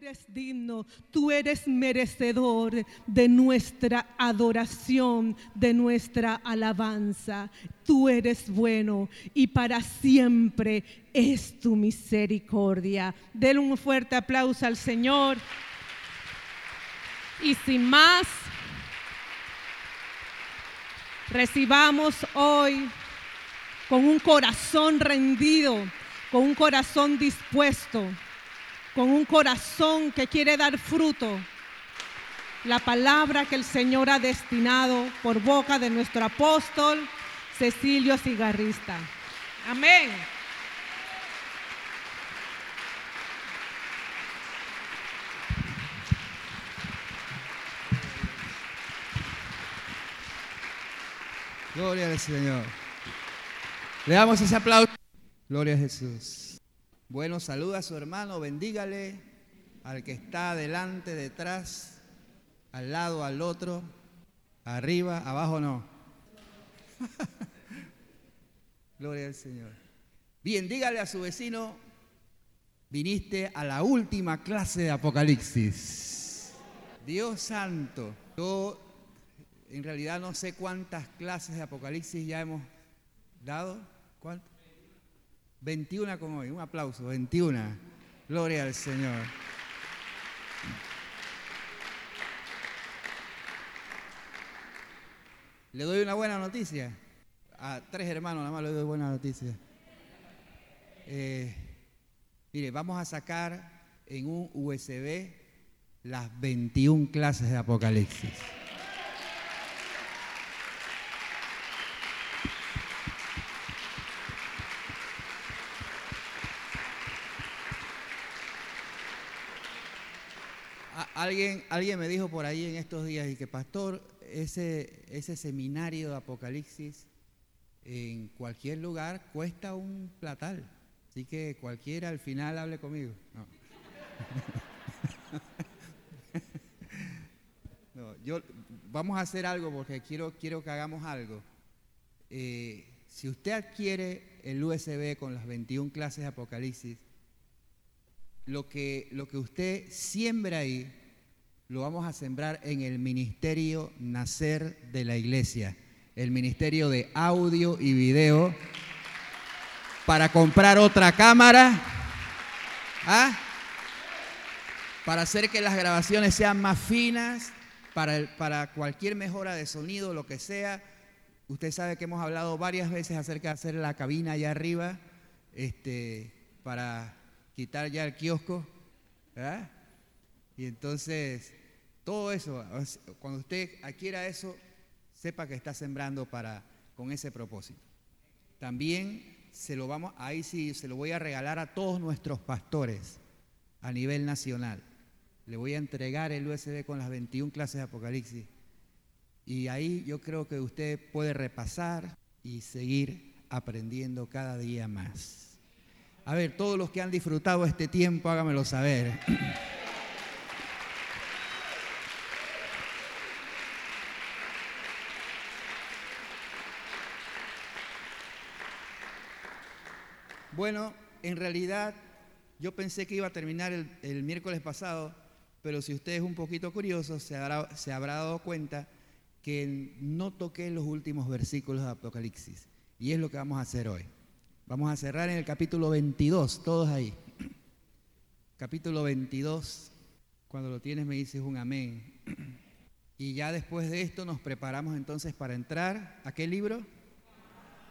eres digno, tú eres merecedor de nuestra adoración, de nuestra alabanza. Tú eres bueno y para siempre es tu misericordia. Denle un fuerte aplauso al Señor. Y sin más, recibamos hoy con un corazón rendido, con un corazón dispuesto con un corazón que quiere dar fruto, la palabra que el Señor ha destinado por boca de nuestro apóstol Cecilio Cigarrista. Amén. Gloria al Señor. Le damos ese aplauso. Gloria a Jesús. Bueno, saluda a su hermano, bendígale al que está adelante, detrás, al lado, al otro, arriba, abajo no. Gloria al Señor. Bien, dígale a su vecino, viniste a la última clase de Apocalipsis. Dios santo, yo en realidad no sé cuántas clases de Apocalipsis ya hemos dado. ¿Cuántas? 21 como hoy, un aplauso, 21. Gloria al Señor. Le doy una buena noticia. A tres hermanos nada más le doy buena noticia. Eh, mire, vamos a sacar en un USB las 21 clases de Apocalipsis. Alguien, alguien me dijo por ahí en estos días y que pastor, ese, ese seminario de Apocalipsis en cualquier lugar cuesta un platal. Así que cualquiera al final hable conmigo. yo, vamos a hacer algo porque quiero, quiero que hagamos algo. Eh, si usted adquiere el USB con las 21 clases de Apocalipsis, lo que, lo que usted siembra ahí lo vamos a sembrar en el ministerio Nacer de la Iglesia, el ministerio de audio y video, para comprar otra cámara, ¿ah? para hacer que las grabaciones sean más finas, para, cualquier mejora de sonido, lo que sea. Usted sabe que hemos hablado varias veces acerca de hacer la cabina allá arriba, este, para quitar ya el kiosco, ¿verdad? Y entonces todo eso, cuando usted adquiera eso, sepa que está sembrando para, con ese propósito. También se lo vamos, ahí sí, se lo voy a regalar a todos nuestros pastores a nivel nacional. Le voy a entregar el USB con las 21 clases de Apocalipsis. Y ahí yo creo que usted puede repasar y seguir aprendiendo cada día más. A ver, todos los que han disfrutado este tiempo, hágamelo saber. Bueno, en realidad yo pensé que iba a terminar el, miércoles pasado, pero si usted es un poquito curioso, se habrá, se habrá dado cuenta que no toqué los últimos versículos de Apocalipsis. Y es lo que vamos a hacer hoy. Vamos a cerrar en el capítulo 22, todos ahí. Capítulo 22, cuando lo tienes me dices un amén. Y ya después de esto nos preparamos entonces para entrar a qué libro?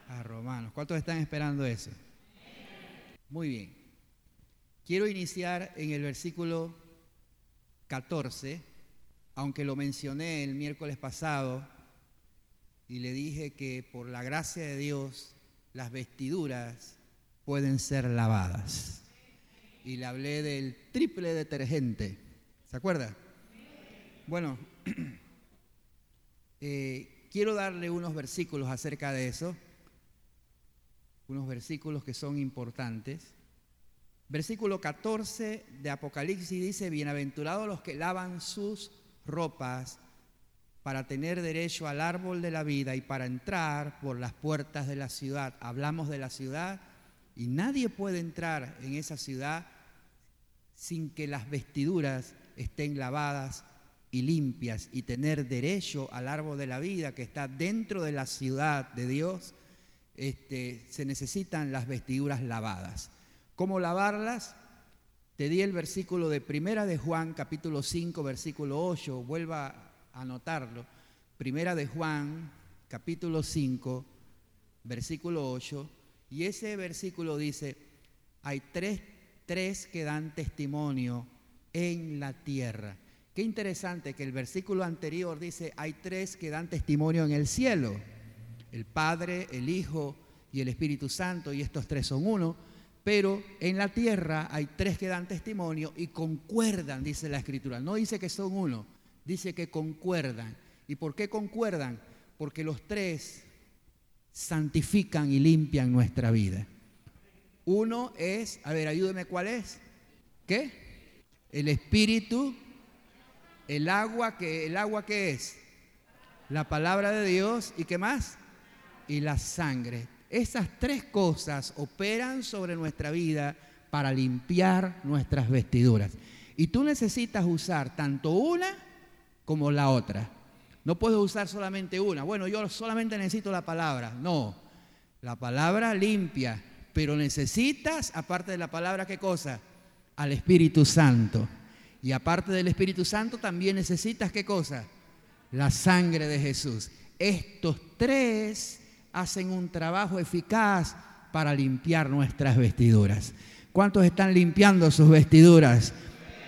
A Romanos. ¿Cuántos están esperando eso? Muy bien. Quiero iniciar en el versículo 14, aunque lo mencioné el miércoles pasado y le dije que por la gracia de Dios las vestiduras pueden ser lavadas. Y le hablé del triple detergente. ¿Se acuerda? Bueno, eh, quiero darle unos versículos acerca de eso unos versículos que son importantes. Versículo 14 de Apocalipsis dice, bienaventurados los que lavan sus ropas para tener derecho al árbol de la vida y para entrar por las puertas de la ciudad. Hablamos de la ciudad y nadie puede entrar en esa ciudad sin que las vestiduras estén lavadas y limpias y tener derecho al árbol de la vida que está dentro de la ciudad de Dios, este, se necesitan las vestiduras lavadas. ¿Cómo lavarlas? Te di el versículo de Primera de Juan, capítulo 5, versículo 8, vuelva a anotarlo. Primera de Juan, capítulo 5, versículo 8, y ese versículo dice, hay tres, tres que dan testimonio en la tierra. Qué interesante que el versículo anterior dice, hay tres que dan testimonio en el cielo, el Padre, el Hijo y el Espíritu Santo, y estos tres son uno, pero en la tierra hay tres que dan testimonio y concuerdan, dice la Escritura. No dice que son uno, dice que concuerdan. ¿Y por qué concuerdan? Porque los tres santifican y limpian nuestra vida. Uno es, a ver, ayúdeme, ¿cuál es? ¿Qué? El espíritu, el agua, que el agua qué es? La palabra de Dios y qué más? Y la sangre. Esas tres cosas operan sobre nuestra vida para limpiar nuestras vestiduras. Y tú necesitas usar tanto una como la otra. No puedes usar solamente una. Bueno, yo solamente necesito la palabra. No, la palabra limpia, pero necesitas, aparte de la palabra, ¿qué cosa? Al Espíritu Santo. Y aparte del Espíritu Santo, también necesitas, ¿qué cosa? La sangre de Jesús. Estos tres hacen un trabajo eficaz para limpiar nuestras vestiduras. ¿Cuántos están limpiando sus vestiduras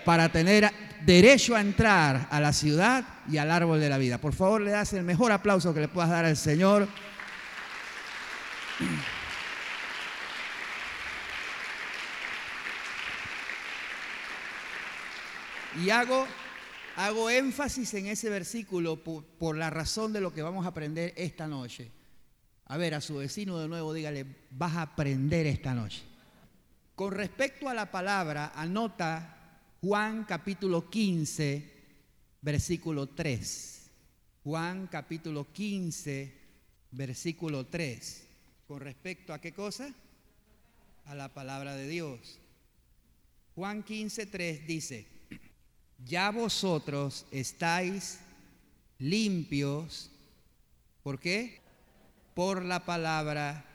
para tener derecho a entrar a la ciudad y al árbol de la vida. Por favor, le das el mejor aplauso que le puedas dar al Señor. Y hago, hago énfasis en ese versículo por, por, la razón de lo que vamos a aprender esta noche. A ver, a su vecino de nuevo dígale, vas a aprender esta noche. Con respecto a la palabra, anota Juan capítulo 15, versículo 3. Juan capítulo 15, versículo 3. ¿Con respecto a qué cosa? A la palabra de Dios. Juan 15, 3 dice, ya vosotros estáis limpios. ¿Por qué? Por la palabra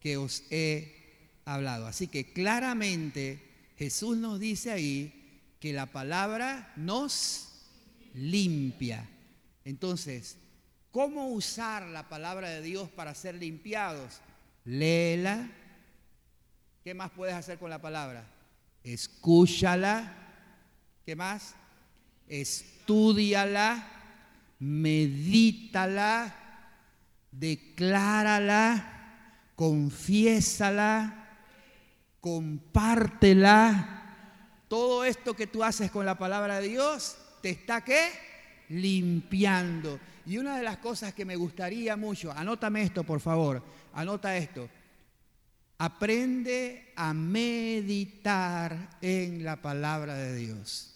que os he hablado. Así que claramente Jesús nos dice ahí que la palabra nos limpia. Entonces, ¿cómo usar la palabra de Dios para ser limpiados? Léela. ¿Qué más puedes hacer con la palabra? Escúchala. ¿Qué más? Estúdiala, medítala, declárala, confiésala compártela. Todo esto que tú haces con la palabra de Dios te está qué? Limpiando. Y una de las cosas que me gustaría mucho, anótame esto por favor, anota esto. Aprende a meditar en la palabra de Dios.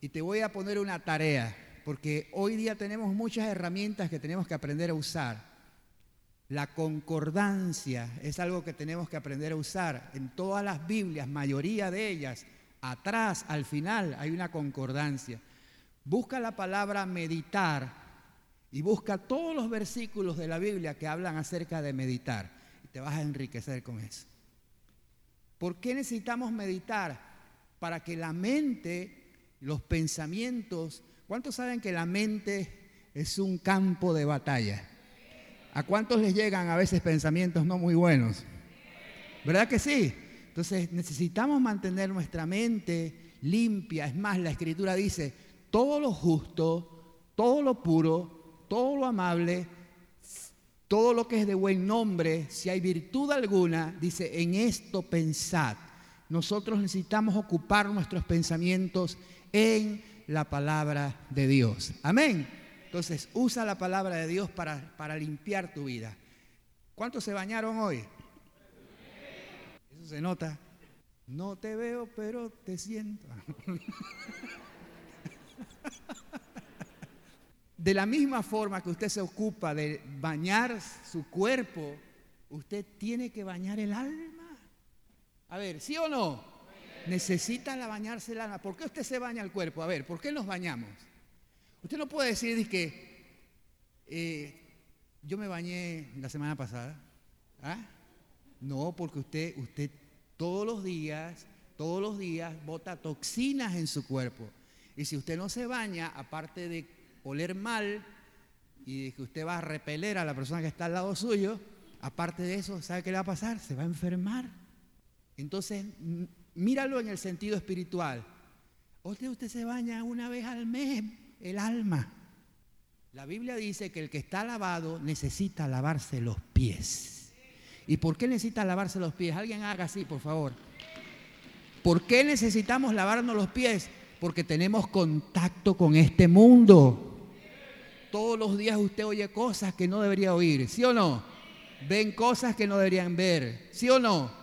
Y te voy a poner una tarea, porque hoy día tenemos muchas herramientas que tenemos que aprender a usar. La concordancia es algo que tenemos que aprender a usar. En todas las Biblias, mayoría de ellas, atrás, al final, hay una concordancia. Busca la palabra meditar y busca todos los versículos de la Biblia que hablan acerca de meditar. Y te vas a enriquecer con eso. ¿Por qué necesitamos meditar? Para que la mente, los pensamientos, ¿cuántos saben que la mente es un campo de batalla? ¿A cuántos les llegan a veces pensamientos no muy buenos? ¿Verdad que sí? Entonces necesitamos mantener nuestra mente limpia. Es más, la escritura dice, todo lo justo, todo lo puro, todo lo amable, todo lo que es de buen nombre, si hay virtud alguna, dice, en esto pensad. Nosotros necesitamos ocupar nuestros pensamientos en la palabra de Dios. Amén. Entonces, usa la palabra de Dios para, para limpiar tu vida. ¿Cuántos se bañaron hoy? Eso se nota. No te veo, pero te siento. De la misma forma que usted se ocupa de bañar su cuerpo, usted tiene que bañar el alma. A ver, ¿sí o no? Necesita la bañarse el alma. ¿Por qué usted se baña el cuerpo? A ver, ¿por qué nos bañamos? Usted no puede decir que eh, yo me bañé la semana pasada. ¿Ah? No, porque usted, usted todos los días, todos los días bota toxinas en su cuerpo. Y si usted no se baña, aparte de oler mal y de que usted va a repeler a la persona que está al lado suyo, aparte de eso, ¿sabe qué le va a pasar? Se va a enfermar. Entonces, míralo en el sentido espiritual. Usted, usted se baña una vez al mes el alma. La Biblia dice que el que está lavado necesita lavarse los pies. ¿Y por qué necesita lavarse los pies? Alguien haga así, por favor. ¿Por qué necesitamos lavarnos los pies? Porque tenemos contacto con este mundo. Todos los días usted oye cosas que no debería oír, ¿sí o no? Ven cosas que no deberían ver, ¿sí o no?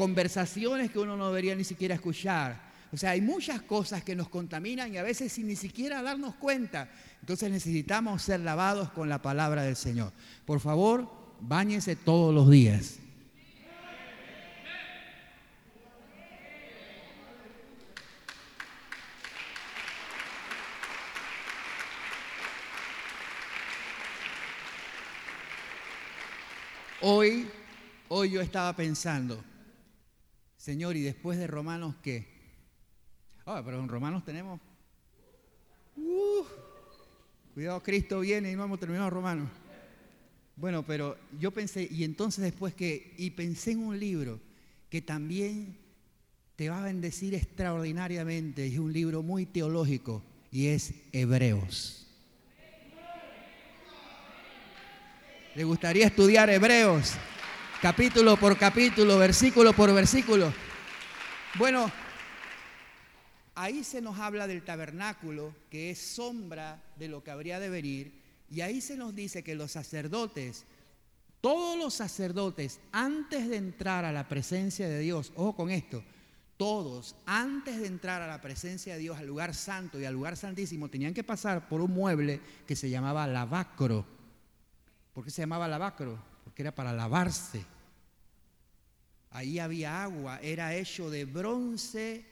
Conversaciones que uno no debería ni siquiera escuchar. O sea, hay muchas cosas que nos contaminan y a veces sin ni siquiera darnos cuenta. Entonces necesitamos ser lavados con la palabra del Señor. Por favor, báñense todos los días. Hoy, hoy yo estaba pensando, Señor, ¿y después de Romanos qué? Ah, pero en Romanos tenemos. Uh, cuidado, Cristo viene y no hemos terminado Romanos. Bueno, pero yo pensé, y entonces después que, y pensé en un libro que también te va a bendecir extraordinariamente, es un libro muy teológico, y es Hebreos. ¿Le gustaría estudiar Hebreos? Capítulo por capítulo, versículo por versículo. Bueno, ahí se nos habla del tabernáculo, que es sombra de lo que habría de venir, y ahí se nos dice que los sacerdotes, todos los sacerdotes, antes de entrar a la presencia de Dios, ojo con esto, todos, antes de entrar a la presencia de Dios, al lugar santo y al lugar santísimo, tenían que pasar por un mueble que se llamaba lavacro. ¿Por qué se llamaba lavacro? Porque era para lavarse. Ahí había agua, era hecho de bronce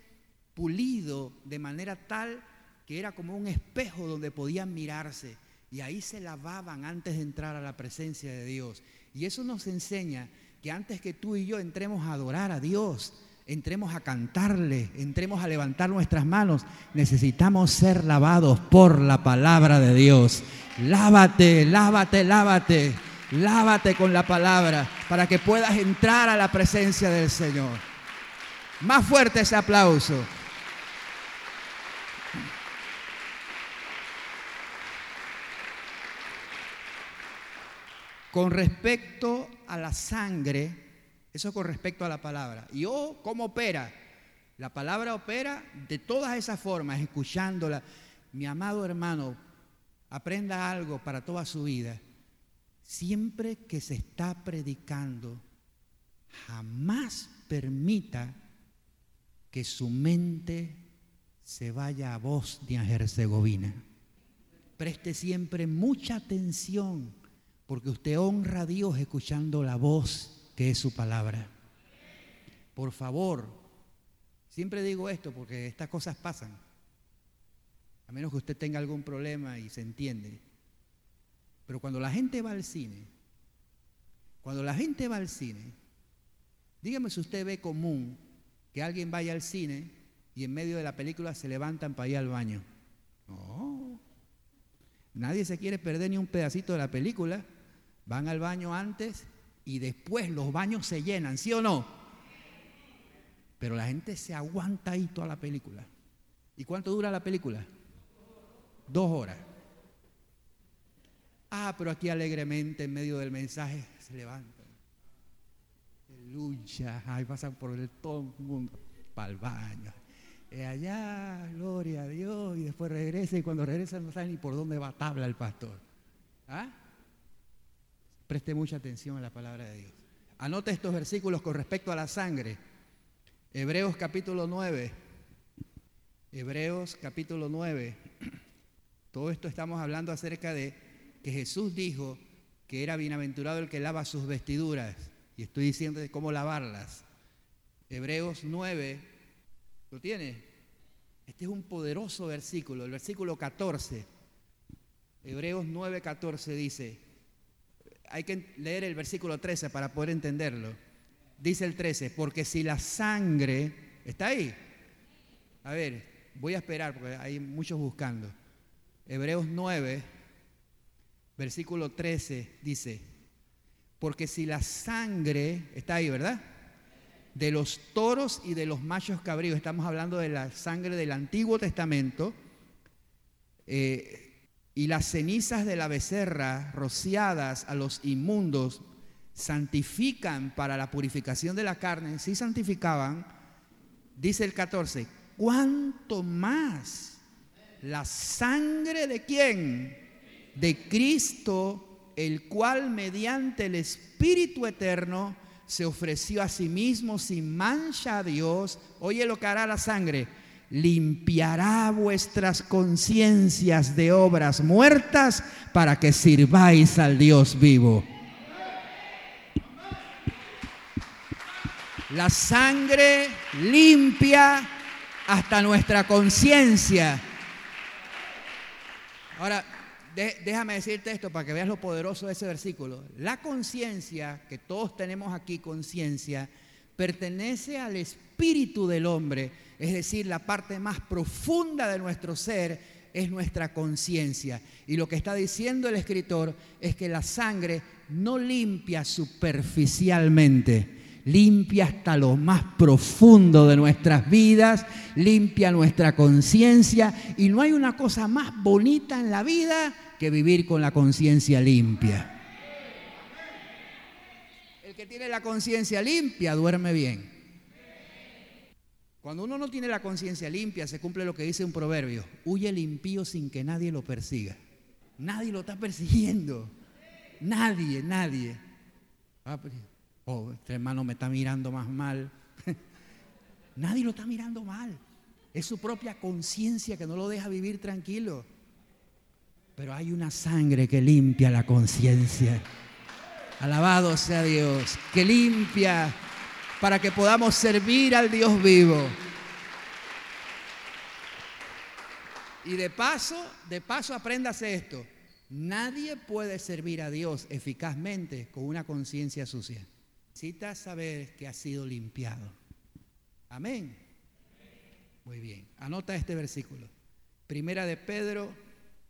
pulido de manera tal que era como un espejo donde podían mirarse. Y ahí se lavaban antes de entrar a la presencia de Dios. Y eso nos enseña que antes que tú y yo entremos a adorar a Dios, entremos a cantarle, entremos a levantar nuestras manos, necesitamos ser lavados por la palabra de Dios. Lávate, lávate, lávate, lávate con la palabra para que puedas entrar a la presencia del Señor. Más fuerte ese aplauso. Con respecto a la sangre, eso con respecto a la palabra. ¿Y oh, cómo opera? La palabra opera de todas esas formas, escuchándola. Mi amado hermano, aprenda algo para toda su vida. Siempre que se está predicando, jamás permita que su mente se vaya a Bosnia Herzegovina. Preste siempre mucha atención porque usted honra a Dios escuchando la voz que es su palabra. Por favor, siempre digo esto porque estas cosas pasan, a menos que usted tenga algún problema y se entiende. Pero cuando la gente va al cine, cuando la gente va al cine, dígame si usted ve común que alguien vaya al cine y en medio de la película se levantan para ir al baño. No. Nadie se quiere perder ni un pedacito de la película van al baño antes y después los baños se llenan, ¿sí o no? Pero la gente se aguanta ahí toda la película. ¿Y cuánto dura la película? Dos horas. Ah, pero aquí alegremente en medio del mensaje se levantan. Lucha, ahí pasan por todo el mundo para el baño. Y allá, gloria a Dios, y después regresa y cuando regresa no sabe ni por dónde va tabla el pastor. ¿Ah? Preste mucha atención a la palabra de Dios. Anote estos versículos con respecto a la sangre. Hebreos capítulo 9. Hebreos capítulo 9. Todo esto estamos hablando acerca de que Jesús dijo que era bienaventurado el que lava sus vestiduras. Y estoy diciendo de cómo lavarlas. Hebreos 9, ¿Lo tiene? Este es un poderoso versículo, el versículo 14. Hebreos 9, 14 dice, hay que leer el versículo 13 para poder entenderlo. Dice el 13, porque si la sangre, ¿está ahí? A ver, voy a esperar porque hay muchos buscando. Hebreos 9, versículo 13 dice, porque si la sangre, está ahí, ¿verdad? De los toros y de los machos cabríos, estamos hablando de la sangre del Antiguo Testamento, eh, y las cenizas de la becerra rociadas a los inmundos santifican para la purificación de la carne, si santificaban, dice el 14, ¿cuánto más la sangre de quién? De Cristo, el cual mediante el Espíritu Eterno se ofreció a sí mismo sin mancha a Dios. Oye lo que hará la sangre. Limpiará vuestras conciencias de obras muertas para que sirváis al Dios vivo. La sangre limpia hasta nuestra conciencia. Ahora, déjame decirte esto para que veas lo poderoso de ese versículo. La conciencia, que todos tenemos aquí conciencia, pertenece al espíritu del hombre, es decir, la parte más profunda de nuestro ser es nuestra conciencia. Y lo que está diciendo el escritor es que la sangre no limpia superficialmente, limpia hasta lo más profundo de nuestras vidas, limpia nuestra conciencia y no hay una cosa más bonita en la vida que vivir con la conciencia limpia. El que tiene la conciencia limpia duerme bien. Cuando uno no tiene la conciencia limpia, se cumple lo que dice un proverbio, huye limpio sin que nadie lo persiga. Nadie lo está persiguiendo. Nadie, nadie. Ah, pues, oh, este hermano me está mirando más mal. Nadie lo está mirando mal. Es su propia conciencia que no lo deja vivir tranquilo. Pero hay una sangre que limpia la conciencia. Alabado sea Dios, que limpia para que podamos servir al Dios vivo. Y de paso, de paso apréndase esto. Nadie puede servir a Dios eficazmente con una conciencia sucia. Necesitas saber que ha sido limpiado. Amén. Muy bien. Anota este versículo. Primera de Pedro,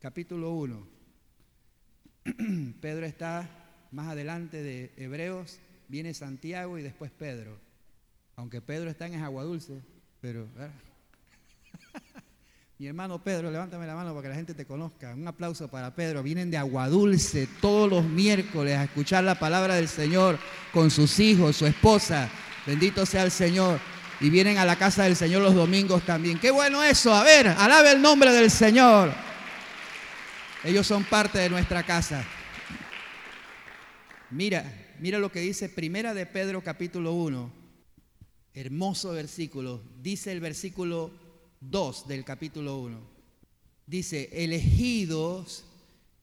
capítulo 1. Pedro está más adelante de Hebreos, viene Santiago y después Pedro. Aunque Pedro está en Agua Dulce, pero... Mi hermano Pedro, levántame la mano para que la gente te conozca. Un aplauso para Pedro. Vienen de Aguadulce todos los miércoles a escuchar la palabra del Señor con sus hijos, su esposa. Bendito sea el Señor. Y vienen a la casa del Señor los domingos también. Qué bueno eso. A ver, alabe el nombre del Señor. Ellos son parte de nuestra casa. Mira, mira lo que dice Primera de Pedro capítulo 1. Hermoso versículo. Dice el versículo 2 del capítulo 1. Dice, elegidos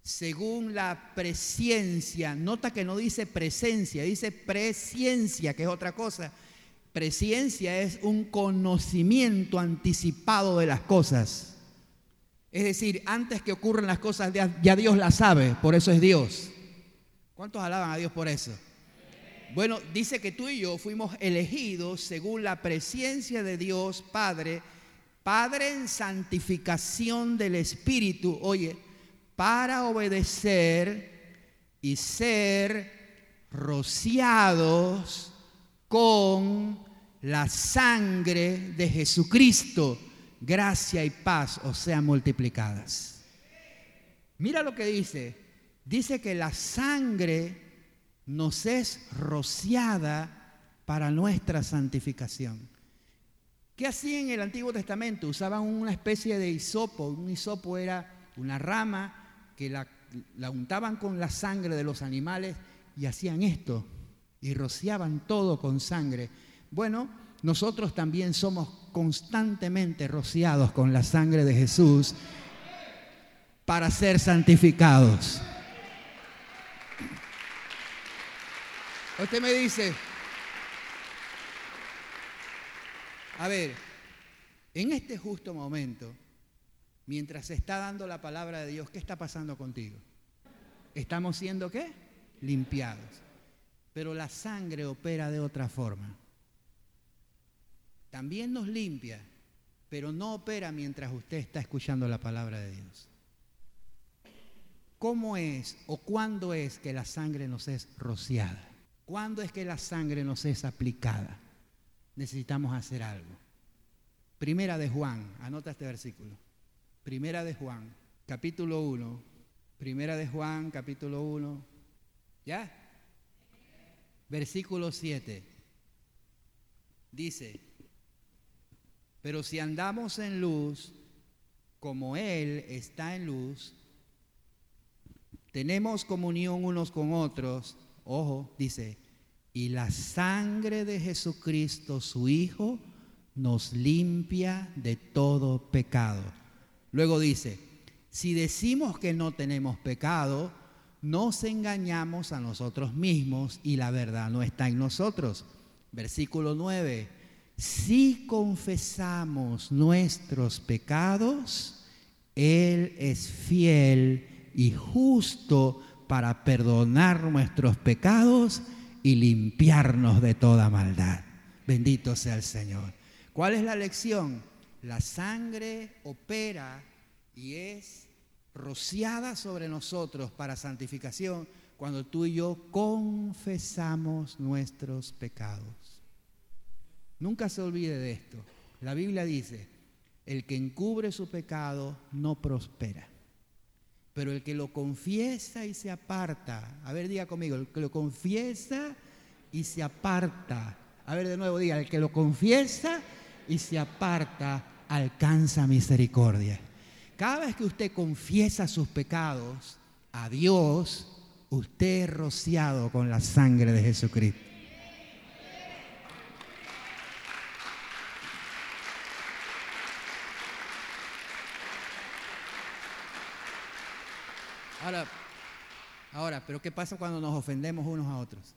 según la presencia. Nota que no dice presencia, dice presencia, que es otra cosa. Presencia es un conocimiento anticipado de las cosas. Es decir, antes que ocurran las cosas, ya Dios las sabe, por eso es Dios. ¿Cuántos alaban a Dios por eso? Bueno, dice que tú y yo fuimos elegidos según la presencia de Dios Padre Padre en santificación del Espíritu, oye, para obedecer y ser rociados con la sangre de Jesucristo, gracia y paz o sean multiplicadas. Mira lo que dice. Dice que la sangre nos es rociada para nuestra santificación. ¿Qué hacían en el Antiguo Testamento? Usaban una especie de hisopo. Un hisopo era una rama que la, untaban con la sangre de los animales y hacían esto. Y rociaban todo con sangre. Bueno, nosotros también somos constantemente rociados con la sangre de Jesús para ser santificados. Usted me dice, a ver, En este justo momento, mientras se está dando la palabra de Dios, ¿qué está pasando contigo? ¿Estamos siendo qué? Limpiados. Pero la sangre opera de otra forma. También nos limpia, pero no opera mientras usted está escuchando la palabra de Dios. ¿Cómo es o cuándo es que la sangre nos es rociada? ¿Cuándo es que la sangre nos es aplicada? Necesitamos hacer algo. Primera de Juan, anota este versículo. Primera de Juan, capítulo 1. Primera de Juan, capítulo 1. ¿Ya? Versículo 7. Dice, pero si andamos en luz, como Él está en luz, tenemos comunión unos con otros, ojo, dice, y la sangre de Jesucristo, su Hijo, nos limpia de todo pecado. Luego dice, si decimos que no tenemos pecado, nos engañamos a nosotros mismos y la verdad no está en nosotros. Versículo 9, si confesamos nuestros pecados, Él es fiel y justo para perdonar nuestros pecados y limpiarnos de toda maldad. Bendito sea el Señor. ¿Cuál es la lección? La sangre opera y es rociada sobre nosotros para santificación cuando tú y yo confesamos nuestros pecados. Nunca se olvide de esto. La Biblia dice, el que encubre su pecado no prospera. Pero el que lo confiesa y se aparta, a ver, diga conmigo, el que lo confiesa y se aparta. A ver, de nuevo, diga, el que lo confiesa y se aparta, alcanza misericordia. Cada vez que usted confiesa sus pecados a Dios, usted es rociado con la sangre de Jesucristo. Ahora, ahora, pero ¿qué pasa cuando nos ofendemos unos a otros?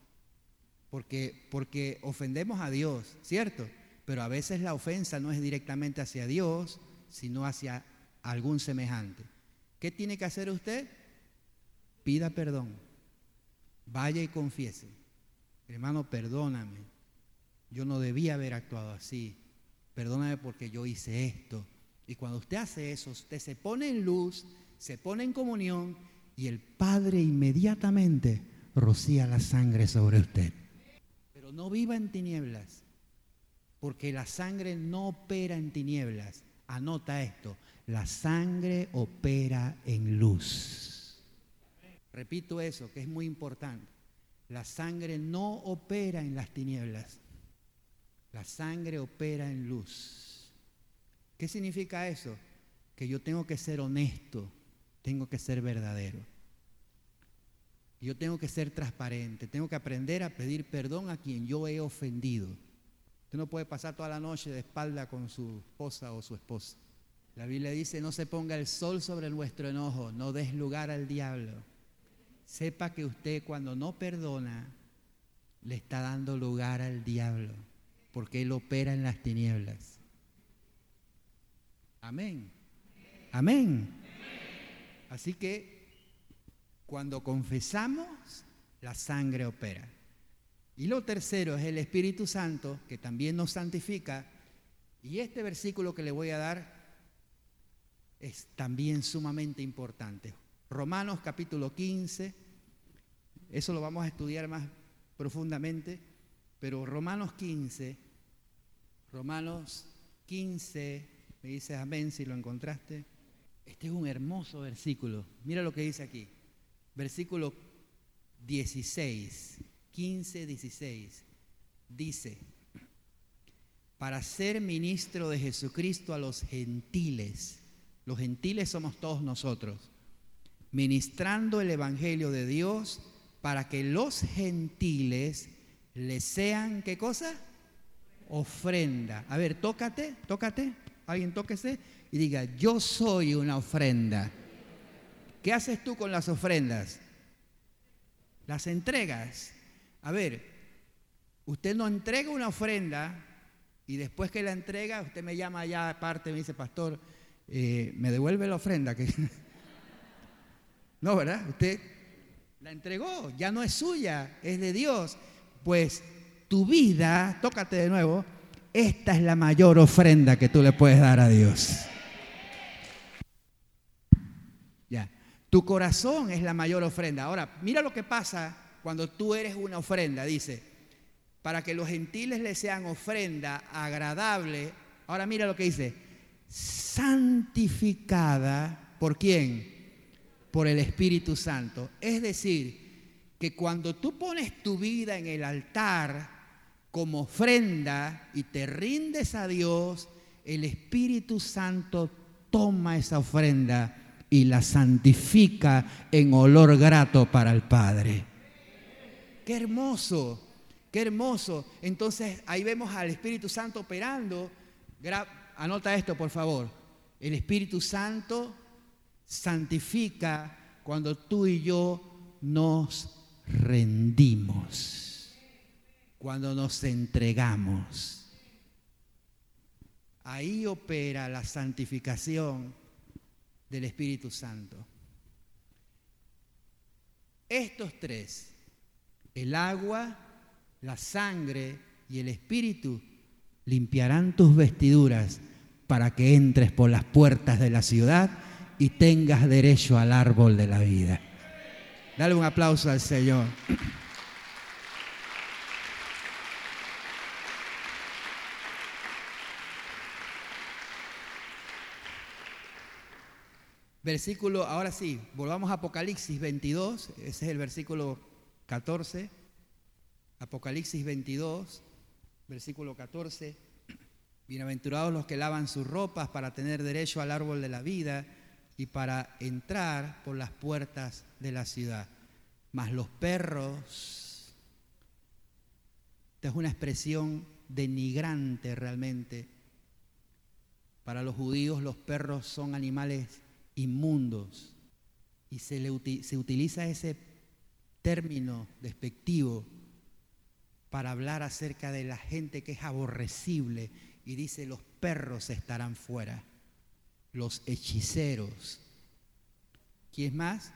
Porque, porque ofendemos a Dios, ¿cierto? pero a veces la ofensa no es directamente hacia Dios, sino hacia algún semejante. ¿Qué tiene que hacer usted? Pida perdón. Vaya y confiese. Hermano, perdóname. Yo no debía haber actuado así. Perdóname porque yo hice esto. Y cuando usted hace eso, usted se pone en luz, se pone en comunión y el Padre inmediatamente rocía la sangre sobre usted. Pero no viva en tinieblas porque la sangre no opera en tinieblas. Anota esto, la sangre opera en luz. Repito eso, que es muy importante. La sangre no opera en las tinieblas. La sangre opera en luz. ¿Qué significa eso? Que yo tengo que ser honesto, tengo que ser verdadero. Yo tengo que ser transparente, tengo que aprender a pedir perdón a quien yo he ofendido. Usted no puede pasar toda la noche de espalda con su esposa o su esposa. La Biblia dice, no se ponga el sol sobre nuestro enojo, no des lugar al diablo. Sepa que usted cuando no perdona, le está dando lugar al diablo, porque él opera en las tinieblas. Amén. Amén. Así que cuando confesamos, la sangre opera. Y lo tercero es el Espíritu Santo, que también nos santifica. Y este versículo que le voy a dar es también sumamente importante. Romanos capítulo 15, eso lo vamos a estudiar más profundamente, pero Romanos 15, Romanos 15, me dices amén si lo encontraste. Este es un hermoso versículo. Mira lo que dice aquí. Versículo 16. 15, 16, dice, para ser ministro de Jesucristo a los gentiles, los gentiles somos todos nosotros, ministrando el Evangelio de Dios para que los gentiles le sean, ¿qué cosa? Ofrenda. A ver, tócate, tócate, alguien tóquese y diga, yo soy una ofrenda. ¿Qué haces tú con las ofrendas? Las entregas. A ver, usted no entrega una ofrenda Y después que la entrega, usted me llama allá aparte, me dice, pastor, eh, me devuelve la ofrenda. Que... no, ¿verdad? Usted la entregó, ya no es suya, es de Dios. Pues tu vida, tócate de nuevo, esta es la mayor ofrenda que tú le puedes dar a Dios. Ya, tu corazón es la mayor ofrenda. Ahora, mira lo que pasa cuando tú eres una ofrenda, dice, para que los gentiles le sean ofrenda agradable. Ahora mira lo que dice, santificada por quién? Por el Espíritu Santo. Es decir, que cuando tú pones tu vida en el altar como ofrenda y te rindes a Dios, el Espíritu Santo toma esa ofrenda y la santifica en olor grato para el Padre. Qué hermoso, qué hermoso. Entonces ahí vemos al Espíritu Santo operando. Anota esto, por favor. El Espíritu Santo santifica cuando tú y yo nos rendimos, cuando nos entregamos. Ahí opera la santificación del Espíritu Santo. Estos tres, el agua, la sangre y el Espíritu, limpiarán tus vestiduras para que entres por las puertas de la ciudad y tengas derecho al árbol de la vida. Dale un aplauso al Señor. Versículo, ahora sí, volvamos a Apocalipsis 22, ese es el versículo 14. Apocalipsis 22, versículo 14. Bienaventurados los que lavan sus ropas para tener derecho al árbol de la vida y para entrar por las puertas de la ciudad. Mas los perros, esta es una expresión denigrante realmente. Para los judíos los perros son animales inmundos y se, le, se utiliza ese término despectivo para hablar acerca de la gente que es aborrecible y dice los perros estarán fuera los hechiceros. ¿Quién más?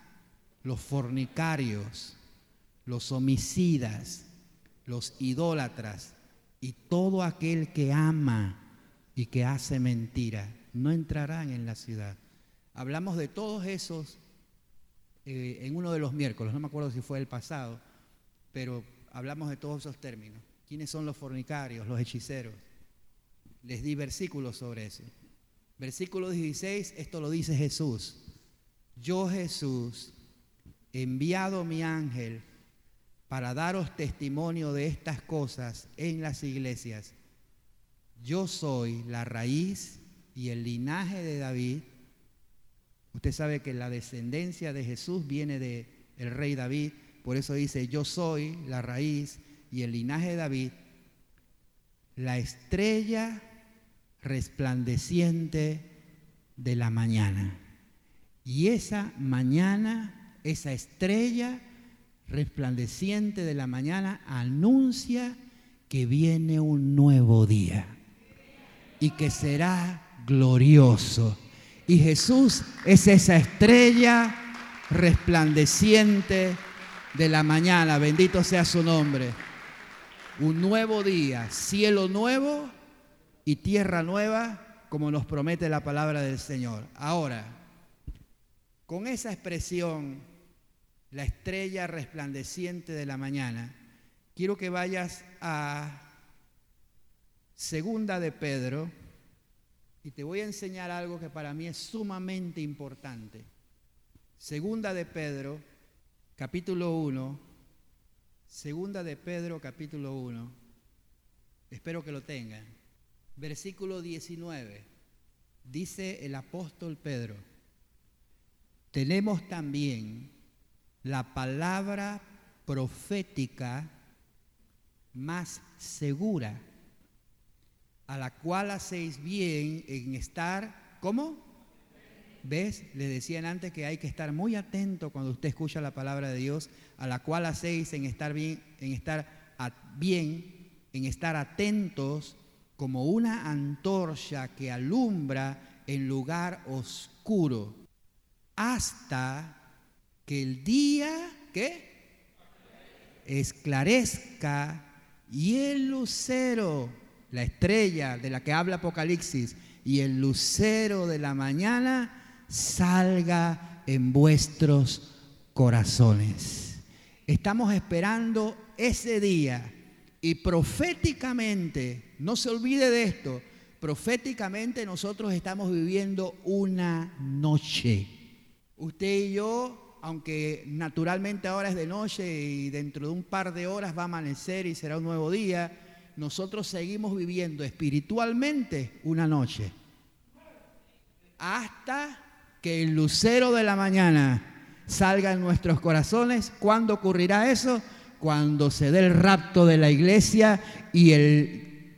Los fornicarios, los homicidas, los idólatras y todo aquel que ama y que hace mentira no entrarán en la ciudad. Hablamos de todos esos eh, en uno de los miércoles, no me acuerdo si fue el pasado, pero hablamos de todos esos términos. ¿Quiénes son los fornicarios, los hechiceros? Les di versículos sobre eso. Versículo 16, esto lo dice Jesús. Yo Jesús, enviado mi ángel para daros testimonio de estas cosas en las iglesias. Yo soy la raíz y el linaje de David. Usted sabe que la descendencia de Jesús viene de el rey David, por eso dice, yo soy la raíz y el linaje de David, la estrella resplandeciente de la mañana. Y esa mañana, esa estrella resplandeciente de la mañana anuncia que viene un nuevo día y que será glorioso. Y Jesús es esa estrella resplandeciente de la mañana. Bendito sea su nombre. Un nuevo día, cielo nuevo y tierra nueva, como nos promete la palabra del Señor. Ahora, con esa expresión, la estrella resplandeciente de la mañana, quiero que vayas a Segunda de Pedro y te voy a enseñar algo que para mí es sumamente importante. Segunda de Pedro, capítulo 1. Segunda de Pedro, capítulo 1. Espero que lo tengan. Versículo 19. Dice el apóstol Pedro, tenemos también la palabra profética más segura, a la cual hacéis bien en estar, ¿cómo? ¿Ves? Le decían antes que hay que estar muy atento cuando usted escucha la palabra de Dios, a la cual hacéis en estar bien, en estar bien, en estar atentos como una antorcha que alumbra en lugar oscuro, hasta que el día, ¿qué? Esclarezca y el lucero, la estrella de la que habla Apocalipsis, y el lucero de la mañana salga en vuestros corazones. Estamos esperando ese día y proféticamente, no se olvide de esto, proféticamente nosotros estamos viviendo una noche. Usted y yo, aunque naturalmente ahora es de noche y dentro de un par de horas va a amanecer y será un nuevo día, nosotros seguimos viviendo espiritualmente una noche. Hasta que el lucero de la mañana salga en nuestros corazones. ¿Cuándo ocurrirá eso? cuando se dé el rapto de la iglesia y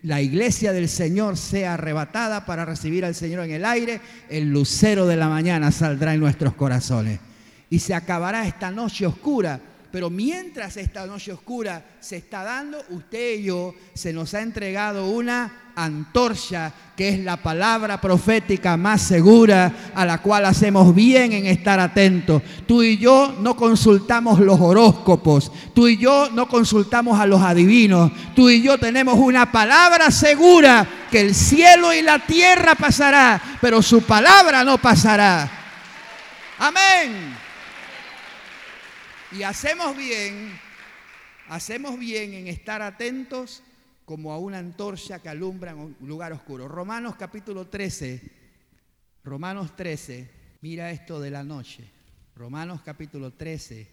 la iglesia del Señor sea arrebatada para recibir al Señor en el aire, el lucero de la mañana saldrá en nuestros corazones. Y se acabará esta noche oscura pero mientras esta noche oscura se está dando, usted y yo se nos ha entregado una antorcha que es la palabra profética más segura a la cual hacemos bien en estar atentos. Tú y yo no consultamos los horóscopos, tú y yo no consultamos a los adivinos, tú y yo tenemos una palabra segura que el cielo y la tierra pasará, pero su palabra no pasará. Amén. Y hacemos bien, hacemos bien en estar atentos como a una antorcha que alumbra en un lugar oscuro. Romanos capítulo 13, Romanos 13, mira esto de la noche. Romanos capítulo 13,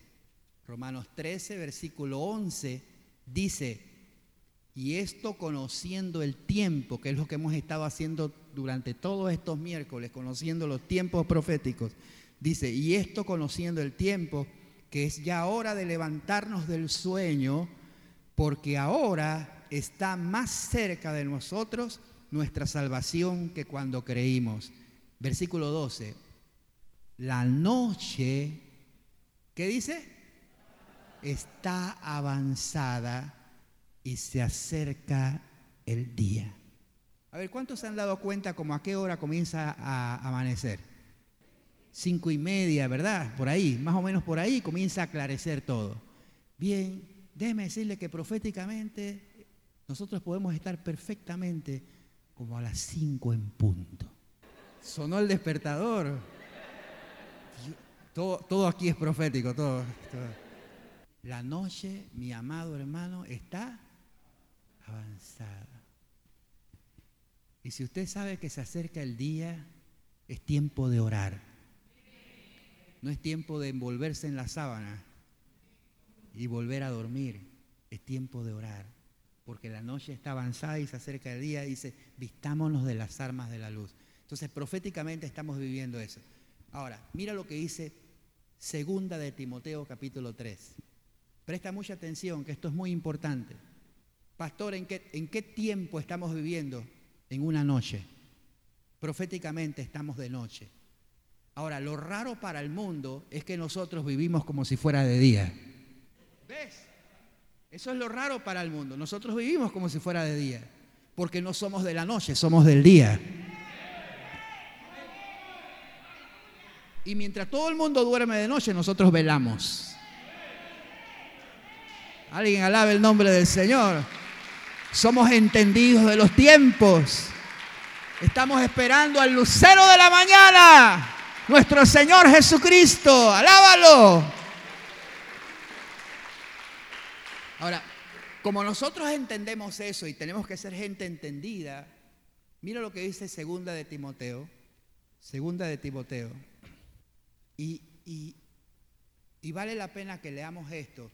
Romanos 13, versículo 11, dice, y esto conociendo el tiempo, que es lo que hemos estado haciendo durante todos estos miércoles, conociendo los tiempos proféticos, dice, y esto conociendo el tiempo, que es ya hora de levantarnos del sueño, porque ahora está más cerca de nosotros nuestra salvación que cuando creímos. Versículo 12. La noche, ¿qué dice? Está avanzada y se acerca el día. A ver, ¿cuántos se han dado cuenta como a qué hora comienza a amanecer? Cinco y media, ¿verdad? Por ahí, más o menos por ahí comienza a aclarecer todo. Bien, déjeme decirle que proféticamente nosotros podemos estar perfectamente como a las cinco en punto. Sonó el despertador. Todo, todo aquí es profético, todo, La noche, mi amado hermano, está avanzada. Y si usted sabe que se acerca el día, es tiempo de orar. No es tiempo de envolverse en la sábana y volver a dormir. Es tiempo de orar. Porque la noche está avanzada y se acerca el día. Dice, vistámonos de las armas de la luz. Entonces, proféticamente estamos viviendo eso. Ahora, mira lo que dice Segunda de Timoteo capítulo 3. Presta mucha atención, que esto es muy importante. Pastor, ¿en qué, ¿en qué tiempo estamos viviendo? En una noche. Proféticamente estamos de noche. Ahora, lo raro para el mundo es que nosotros vivimos como si fuera de día. ¿Ves? Eso es lo raro para el mundo. Nosotros vivimos como si fuera de día. Porque no somos de la noche, somos del día. Y mientras todo el mundo duerme de noche, nosotros velamos. Alguien alabe el nombre del Señor. Somos entendidos de los tiempos. Estamos esperando al lucero de la mañana nuestro Señor Jesucristo. Alábalo. Ahora, como nosotros entendemos eso y tenemos que ser gente entendida, mira lo que dice segunda de Timoteo, segunda de Timoteo. Y, y vale la pena que leamos esto,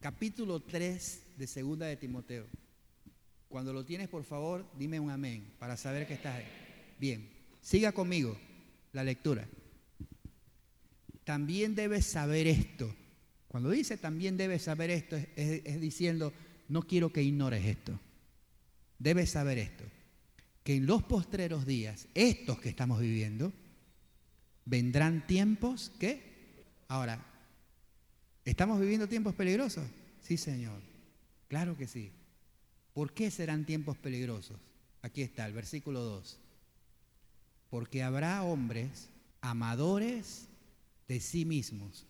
capítulo 3 de segunda de Timoteo. Cuando lo tienes, por favor, dime un amén para saber que estás ahí. Bien, siga conmigo la lectura. También debes saber esto. Cuando dice también debes saber esto, es, diciendo, no quiero que ignores esto. Debes saber esto, que en los postreros días, estos que estamos viviendo, vendrán tiempos que, ahora, ¿estamos viviendo tiempos peligrosos? Sí, Señor, claro que sí. ¿Por qué serán tiempos peligrosos? Aquí está, el versículo 2. Porque habrá hombres amadores de sí mismos.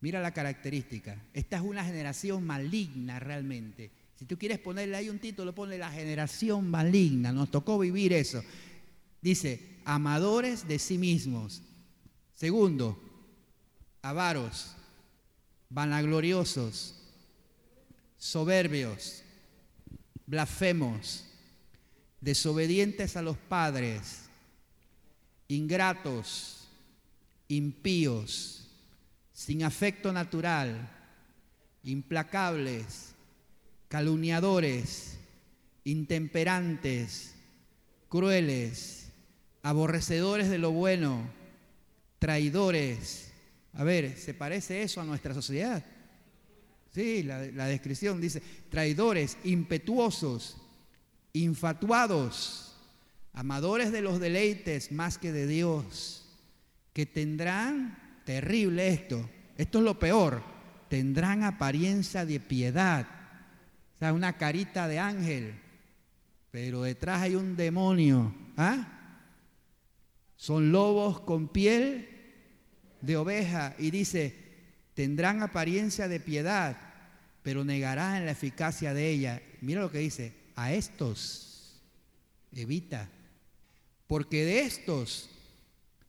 Mira la característica. Esta es una generación maligna realmente. Si tú quieres ponerle ahí un título, ponle la generación maligna. Nos tocó vivir eso. Dice, amadores de sí mismos. Segundo, avaros, vanagloriosos, soberbios, blasfemos, desobedientes a los padres, ingratos, impíos, sin afecto natural, implacables, calumniadores, intemperantes, crueles, aborrecedores de lo bueno, traidores. A ver, ¿se parece eso a nuestra sociedad? Sí, la, descripción dice, traidores, impetuosos, infatuados, amadores de los deleites más que de Dios, que tendrán, terrible esto, esto es lo peor, tendrán apariencia de piedad, o sea, una carita de ángel, pero detrás hay un demonio. ¿ah? Son lobos con piel de oveja y dice, tendrán apariencia de piedad, pero negarán la eficacia de ella. Mira lo que dice, a estos evita, porque de estos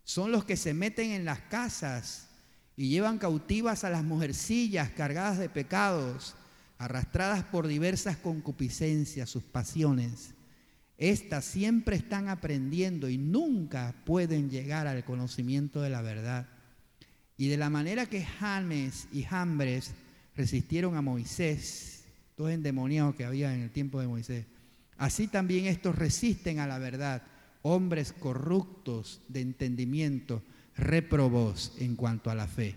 son los que se meten en las casas y llevan cautivas a las mujercillas cargadas de pecados, arrastradas por diversas concupiscencias, sus pasiones. Estas siempre están aprendiendo y nunca pueden llegar al conocimiento de la verdad. Y de la manera que James y Jambres resistieron a Moisés, todos endemoniados que había en el tiempo de Moisés, así también estos resisten a la verdad, hombres corruptos de entendimiento, reprobos en cuanto a la fe.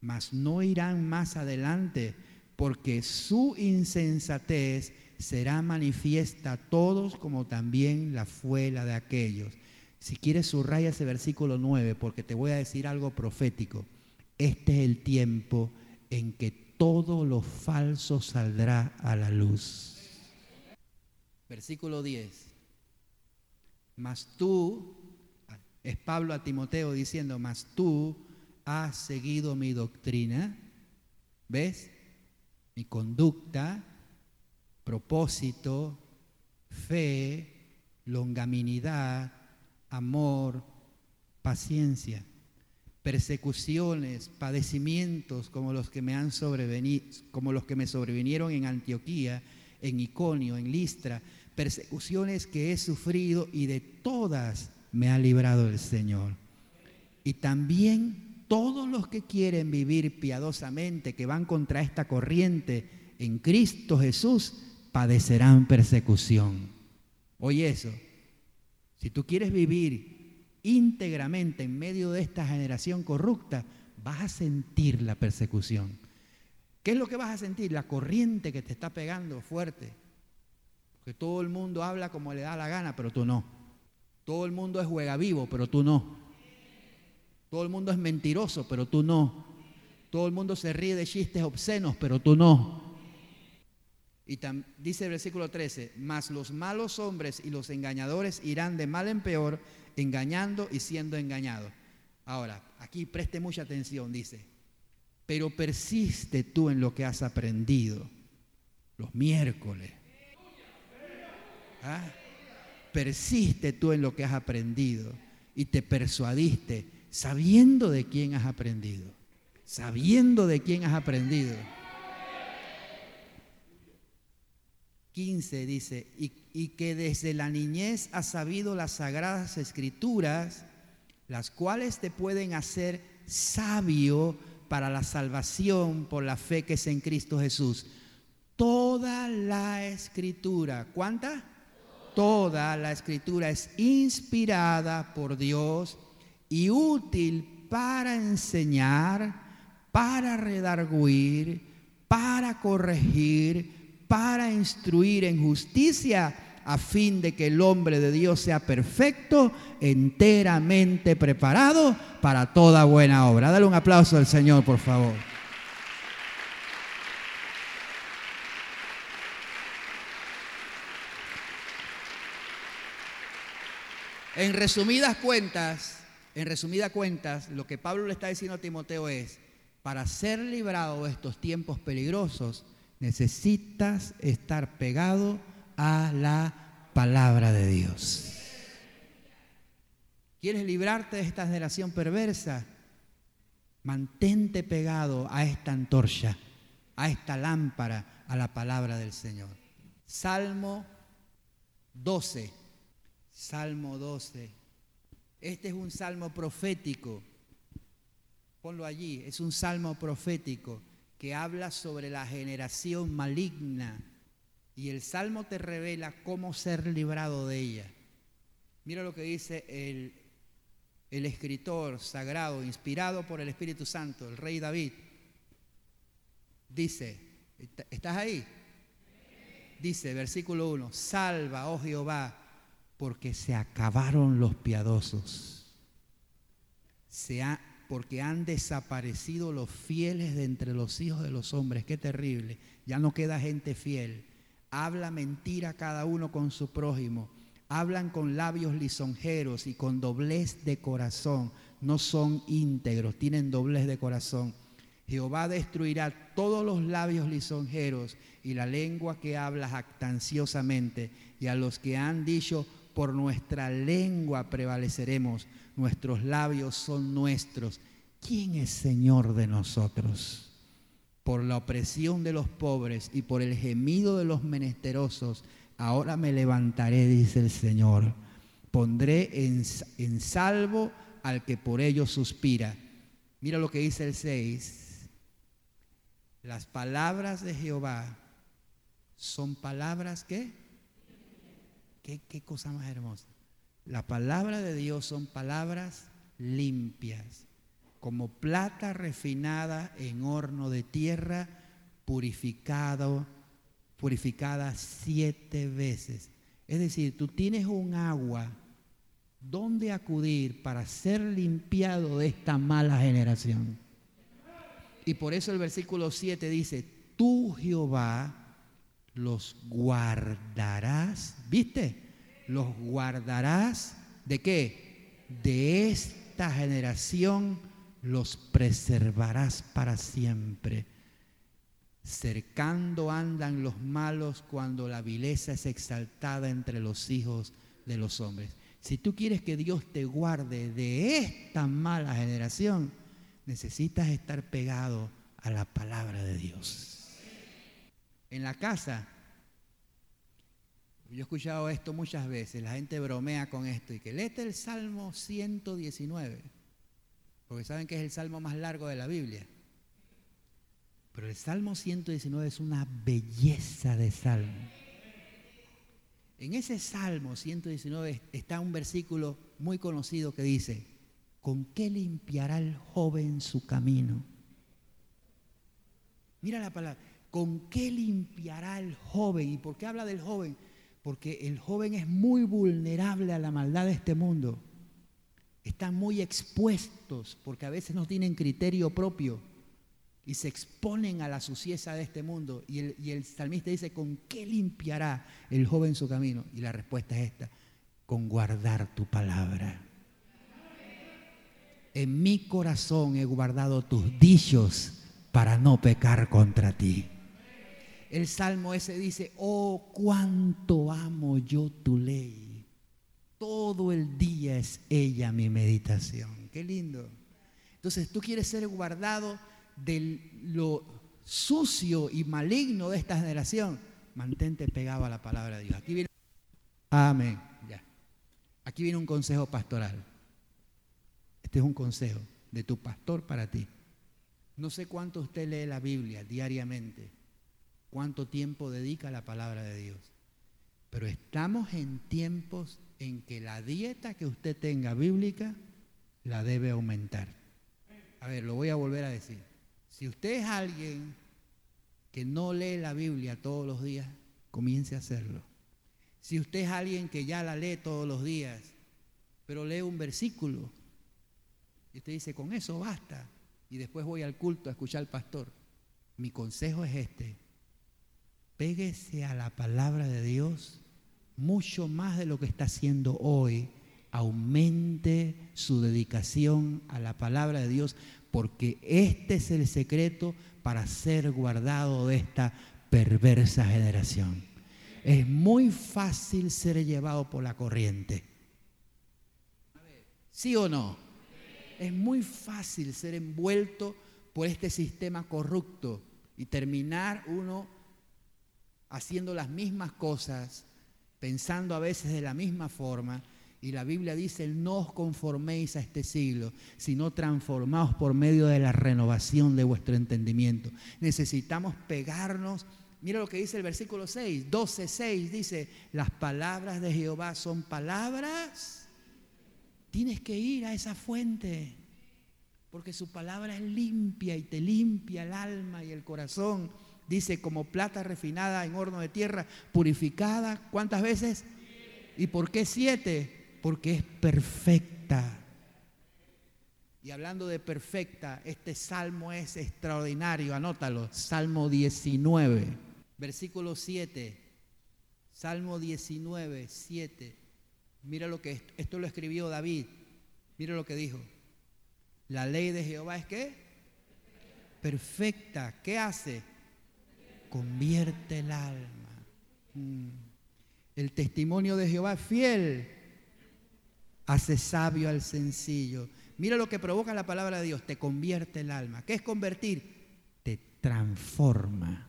Mas no irán más adelante, porque su insensatez será manifiesta a todos como también la fue la de aquellos. Si quieres subraya ese versículo 9 porque te voy a decir algo profético. Este es el tiempo en que todo lo falso saldrá a la luz. Versículo 10. Mas tú, es Pablo a Timoteo diciendo, mas tú has seguido mi doctrina. ¿Ves? Mi conducta, propósito, fe, longaminidad, amor, paciencia persecuciones, padecimientos como los que me han sobrevenido, como los que me sobrevinieron en Antioquía, en Iconio, en Listra, persecuciones que he sufrido y de todas me ha librado el Señor. Y también todos los que quieren vivir piadosamente, que van contra esta corriente en Cristo Jesús, padecerán persecución. Oye eso, si tú quieres vivir íntegramente en medio de esta generación corrupta, vas a sentir la persecución. ¿Qué es lo que vas a sentir? La corriente que te está pegando fuerte. Porque todo el mundo habla como le da la gana, pero tú no. Todo el mundo es juega vivo, pero tú no. Todo el mundo es mentiroso, pero tú no. Todo el mundo se ríe de chistes obscenos, pero tú no. Y dice el versículo 13, mas los malos hombres y los engañadores irán de mal en peor, engañando y siendo engañados. Ahora, aquí preste mucha atención, dice, pero persiste tú en lo que has aprendido los miércoles. ¿Ah? Persiste tú en lo que has aprendido y te persuadiste sabiendo de quién has aprendido, sabiendo de quién has aprendido. 15 dice, y, que desde la niñez has sabido las sagradas escrituras, las cuales te pueden hacer sabio para la salvación por la fe que es en Cristo Jesús. Toda la escritura, ¿cuánta? Toda la escritura es inspirada por Dios y útil para enseñar, para redarguir, para corregir, para instruir en justicia, a fin de que el hombre de Dios sea perfecto, enteramente preparado para toda buena obra. Dale un aplauso al Señor, por favor. En resumidas cuentas, en resumidas cuentas, lo que Pablo le está diciendo a Timoteo es, para ser librado de estos tiempos peligrosos, necesitas estar pegado a la palabra de Dios. ¿Quieres librarte de esta generación perversa? Mantente pegado a esta antorcha, a esta lámpara, a la palabra del Señor. Salmo 12. Salmo 12. Este es un salmo profético. Ponlo allí. Es un salmo profético que habla sobre la generación maligna. Y el salmo te revela cómo ser librado de ella. Mira lo que dice el, el escritor sagrado, inspirado por el Espíritu Santo, el rey David. Dice, ¿estás ahí? Dice, versículo 1, salva, oh Jehová, porque se acabaron los piadosos. Se ha, porque han desaparecido los fieles de entre los hijos de los hombres. Qué terrible. Ya no queda gente fiel. Habla mentira cada uno con su prójimo. Hablan con labios lisonjeros y con doblez de corazón. No son íntegros, tienen doblez de corazón. Jehová destruirá todos los labios lisonjeros y la lengua que habla jactanciosamente. Y a los que han dicho, por nuestra lengua prevaleceremos, nuestros labios son nuestros. ¿Quién es Señor de nosotros? Por la opresión de los pobres y por el gemido de los menesterosos, ahora me levantaré, dice el Señor. Pondré en, en salvo al que por ellos suspira. Mira lo que dice el 6. Las palabras de Jehová son palabras que ¿Qué, cosa más hermosa. La palabra de Dios son palabras limpias, como plata refinada en horno de tierra, purificado, purificada siete veces. Es decir, tú tienes un agua donde acudir para ser limpiado de esta mala generación. Y por eso el versículo 7 dice, tú Jehová los guardarás, ¿viste? Los guardarás de qué? De esta generación los preservarás para siempre. Cercando andan los malos cuando la vileza es exaltada entre los hijos de los hombres. Si tú quieres que Dios te guarde de esta mala generación, necesitas estar pegado a la palabra de Dios en la casa. Yo he escuchado esto muchas veces, la gente bromea con esto y que léete el Salmo 119, porque saben que es el salmo más largo de la Biblia. Pero el Salmo 119 es una belleza de salmo. En ese Salmo 119 está un versículo muy conocido que dice, ¿con qué limpiará el joven su camino? Mira la palabra, ¿Con qué limpiará el joven? ¿Y por qué habla del joven? Porque el joven es muy vulnerable a la maldad de este mundo. Están muy expuestos porque a veces no tienen criterio propio y se exponen a la suciedad de este mundo. Y el, y el salmista dice, ¿con qué limpiará el joven su camino? Y la respuesta es esta, con guardar tu palabra. En mi corazón he guardado tus dichos para no pecar contra ti el salmo ese dice, oh, cuánto amo yo tu ley. Todo el día es ella mi meditación. Qué lindo. Entonces tú quieres ser guardado de lo sucio y maligno de esta generación. Mantente pegado a la palabra de Dios. Aquí viene. Amén. Aquí viene un consejo pastoral. Este es un consejo de tu pastor para ti. No sé cuánto usted lee la Biblia diariamente cuánto tiempo dedica a la palabra de Dios. Pero estamos en tiempos en que la dieta que usted tenga bíblica la debe aumentar. A ver, lo voy a volver a decir. Si usted es alguien que no lee la Biblia todos los días, comience a hacerlo. Si usted es alguien que ya la lee todos los días, pero lee un versículo, y usted dice, con eso basta, y después voy al culto a escuchar al pastor, mi consejo es este, Péguese a la palabra de Dios mucho más de lo que está haciendo hoy, aumente su dedicación a la palabra de Dios, porque este es el secreto para ser guardado de esta perversa generación. Es muy fácil ser llevado por la corriente. ¿Sí o no? Es muy fácil ser envuelto por este sistema corrupto y terminar uno haciendo las mismas cosas, pensando a veces de la misma forma. Y la Biblia dice, no os conforméis a este siglo, sino transformaos por medio de la renovación de vuestro entendimiento. Necesitamos pegarnos. Mira lo que dice el versículo 6, 12, 6, dice, las palabras de Jehová son palabras. Tienes que ir a esa fuente, porque su palabra es limpia y te limpia el alma y el corazón dice, como plata refinada en horno de tierra, purificada, ¿cuántas veces? ¿Y por qué siete? Porque es perfecta. Y hablando de perfecta, este salmo es extraordinario, anótalo, Salmo 19, versículo 7. Salmo 19, 7. Mira lo que esto lo escribió David. Mira lo que dijo. La ley de Jehová es qué? Perfecta. ¿Qué hace? Convierte el alma. Mm. El testimonio de Jehová es fiel, hace sabio al sencillo. Mira lo que provoca la palabra de Dios, te convierte el alma. ¿Qué es convertir? Te transforma.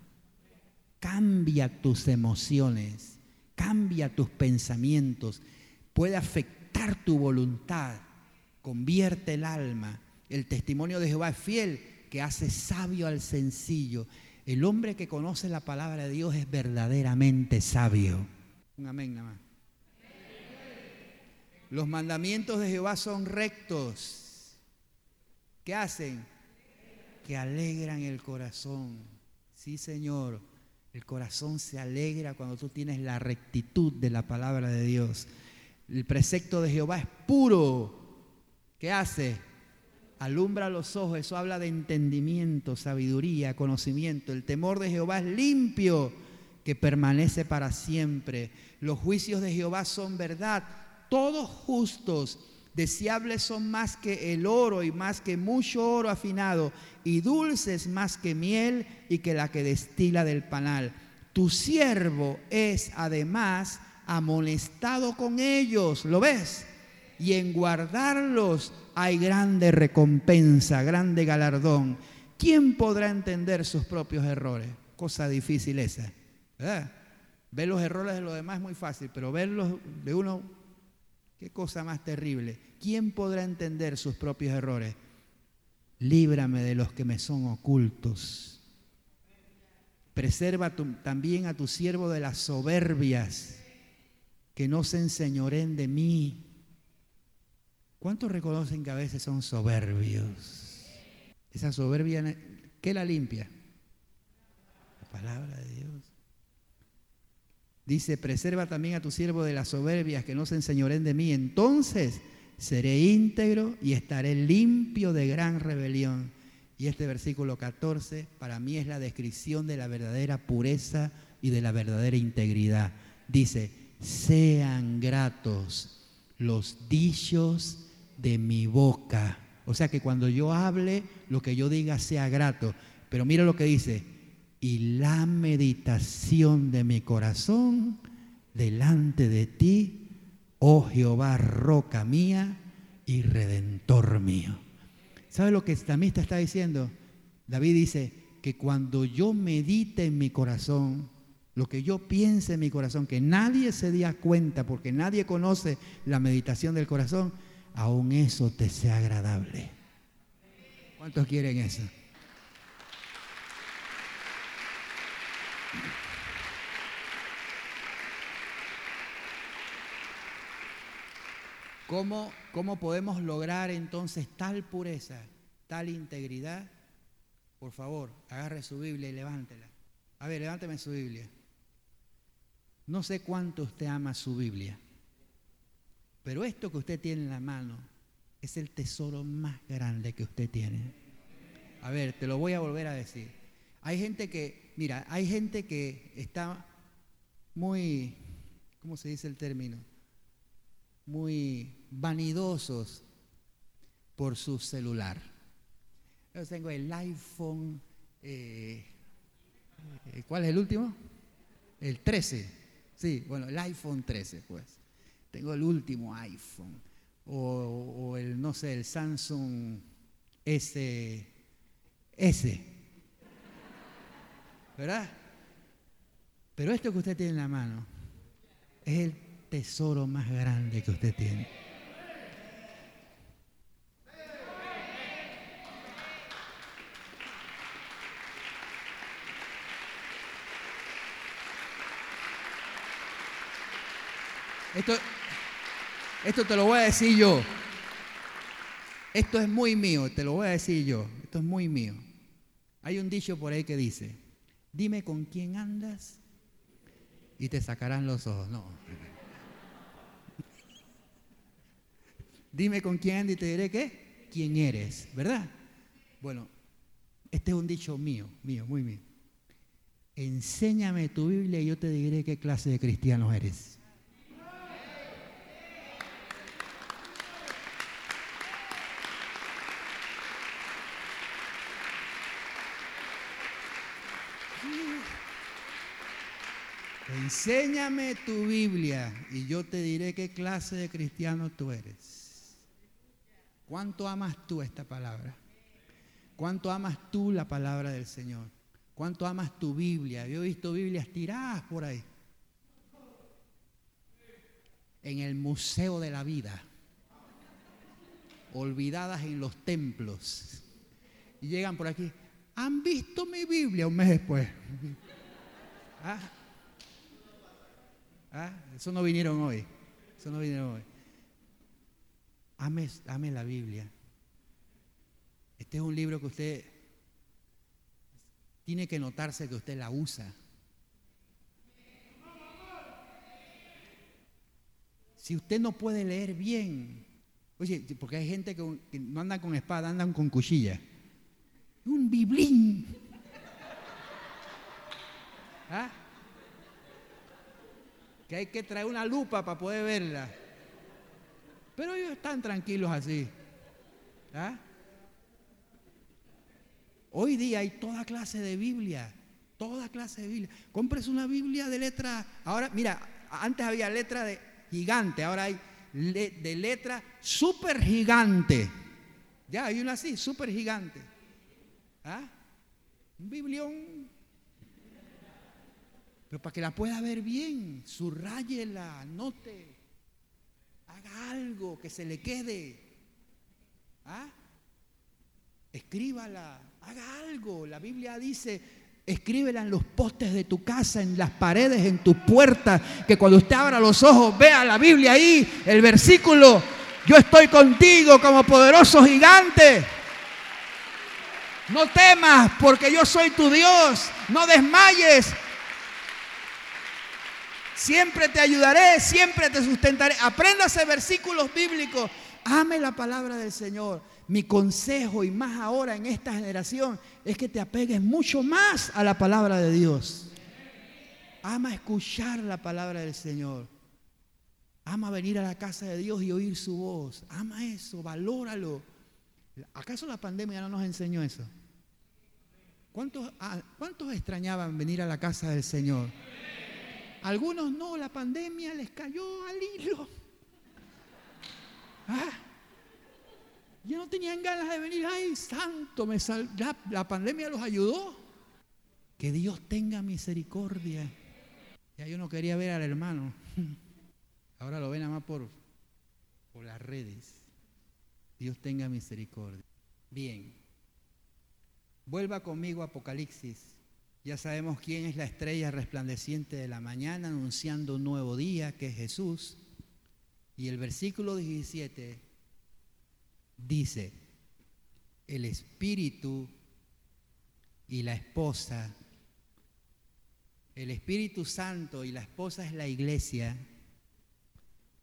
Cambia tus emociones, cambia tus pensamientos, puede afectar tu voluntad, convierte el alma. El testimonio de Jehová es fiel, que hace sabio al sencillo. El hombre que conoce la palabra de Dios es verdaderamente sabio. Un amén nada más. Los mandamientos de Jehová son rectos. ¿Qué hacen? Que alegran el corazón. Sí, Señor. El corazón se alegra cuando tú tienes la rectitud de la palabra de Dios. El precepto de Jehová es puro. ¿Qué hace? Alumbra los ojos, eso habla de entendimiento, sabiduría, conocimiento. El temor de Jehová es limpio, que permanece para siempre. Los juicios de Jehová son verdad, todos justos. Deseables son más que el oro y más que mucho oro afinado, y dulces más que miel y que la que destila del panal. Tu siervo es además amonestado con ellos, ¿lo ves? Y en guardarlos hay grande recompensa, grande galardón. ¿Quién podrá entender sus propios errores? Cosa difícil esa. Ver los errores de los demás es muy fácil, pero verlos de uno, qué cosa más terrible. ¿Quién podrá entender sus propios errores? Líbrame de los que me son ocultos. Preserva también a tu siervo de las soberbias, que no se enseñoren de mí. ¿Cuántos reconocen que a veces son soberbios? Esa soberbia, ¿qué la limpia? La palabra de Dios. Dice, preserva también a tu siervo de las soberbias que no se enseñoren de mí. Entonces seré íntegro y estaré limpio de gran rebelión. Y este versículo 14 para mí es la descripción de la verdadera pureza y de la verdadera integridad. Dice, sean gratos los dichos de mi boca. O sea que cuando yo hable, lo que yo diga sea grato. Pero mira lo que dice, y la meditación de mi corazón delante de ti, oh Jehová, roca mía y redentor mío. ¿Sabe lo que el salmista está diciendo? David dice que cuando yo medite en mi corazón, lo que yo piense en mi corazón, que nadie se dé cuenta, porque nadie conoce la meditación del corazón, aún eso te sea agradable. ¿Cuántos quieren eso? ¿Cómo, ¿Cómo podemos lograr entonces tal pureza, tal integridad? Por favor, agarre su Biblia y levántela. A ver, levánteme su Biblia. No sé cuánto usted ama su Biblia. Pero esto que usted tiene en la mano es el tesoro más grande que usted tiene. A ver, te lo voy a volver a decir. Hay gente que, mira, hay gente que está muy, ¿cómo se dice el término? Muy vanidosos por su celular. Yo tengo el iPhone, eh, eh, ¿cuál es el último? El 13. Sí, bueno, el iPhone 13, pues. Tengo el último iPhone. O, el, no sé, el Samsung S. S. ¿Verdad? Pero esto que usted tiene en la mano es el tesoro más grande que usted tiene. Esto, esto te lo voy a decir yo. Esto es muy mío, te lo voy a decir yo. Esto es muy mío. Hay un dicho por ahí que dice, dime con quién andas y te sacarán los ojos. No. Dime con quién andas y te diré qué, quién eres, ¿verdad? Bueno, este es un dicho mío, mío, muy mío. Enséñame tu Biblia y yo te diré qué clase de cristiano eres. Enséñame tu Biblia y yo te diré qué clase de cristiano tú eres. ¿Cuánto amas tú esta palabra? ¿Cuánto amas tú la palabra del Señor? ¿Cuánto amas tu Biblia? Yo he visto Biblias tiradas por ahí. En el Museo de la Vida. Olvidadas en los templos. Y llegan por aquí. ¿Han visto mi Biblia un mes después? ¿Ah? ¿Ah? Eso no vinieron hoy. Eso no vinieron hoy. Ame, ame la Biblia. Este es un libro que usted tiene que notarse que usted la usa. Si usted no puede leer bien, oye, porque hay gente que, que no anda con espada, andan con cuchilla. Un biblín. ¿Ah? Que hay que traer una lupa para poder verla. Pero ellos están tranquilos así. ¿Ah? Hoy día hay toda clase de Biblia, toda clase de Biblia. Compres una Biblia de letra, ahora mira, antes había letra de gigante, ahora hay de letra súper gigante. Ya hay una así, súper gigante. ¿Ah? Un biblión pero para que la pueda ver bien, subrayela, anote, haga algo que se le quede. ¿Ah? Escríbala, haga algo. La Biblia dice, escríbela en los postes de tu casa, en las paredes, en tu puerta, que cuando usted abra los ojos vea la Biblia ahí, el versículo, yo estoy contigo como poderoso gigante. No temas porque yo soy tu Dios. No desmayes Siempre te ayudaré, siempre te sustentaré. Apréndase versículos bíblicos. Ame la palabra del Señor. Mi consejo, y más ahora en esta generación, es que te apegues mucho más a la palabra de Dios. Ama escuchar la palabra del Señor. Ama venir a la casa de Dios y oír su voz. Ama eso, valóralo. ¿Acaso la pandemia no nos enseñó eso? ¿Cuántos, ah, ¿Cuántos extrañaban venir a la casa del Señor? Algunos no, la pandemia les cayó al hilo. Ah, ya no tenían ganas de venir. Ay, santo, la pandemia los ayudó. Que Dios tenga misericordia. Ya yo no quería ver al hermano. Ahora lo ven nada más por, por las redes. Dios tenga misericordia. Bien. Vuelva conmigo a Apocalipsis ya sabemos quién es la estrella resplandeciente de la mañana anunciando un nuevo día, que es Jesús. Y el versículo 17 dice, el Espíritu y la esposa, el Espíritu Santo y la esposa es la iglesia,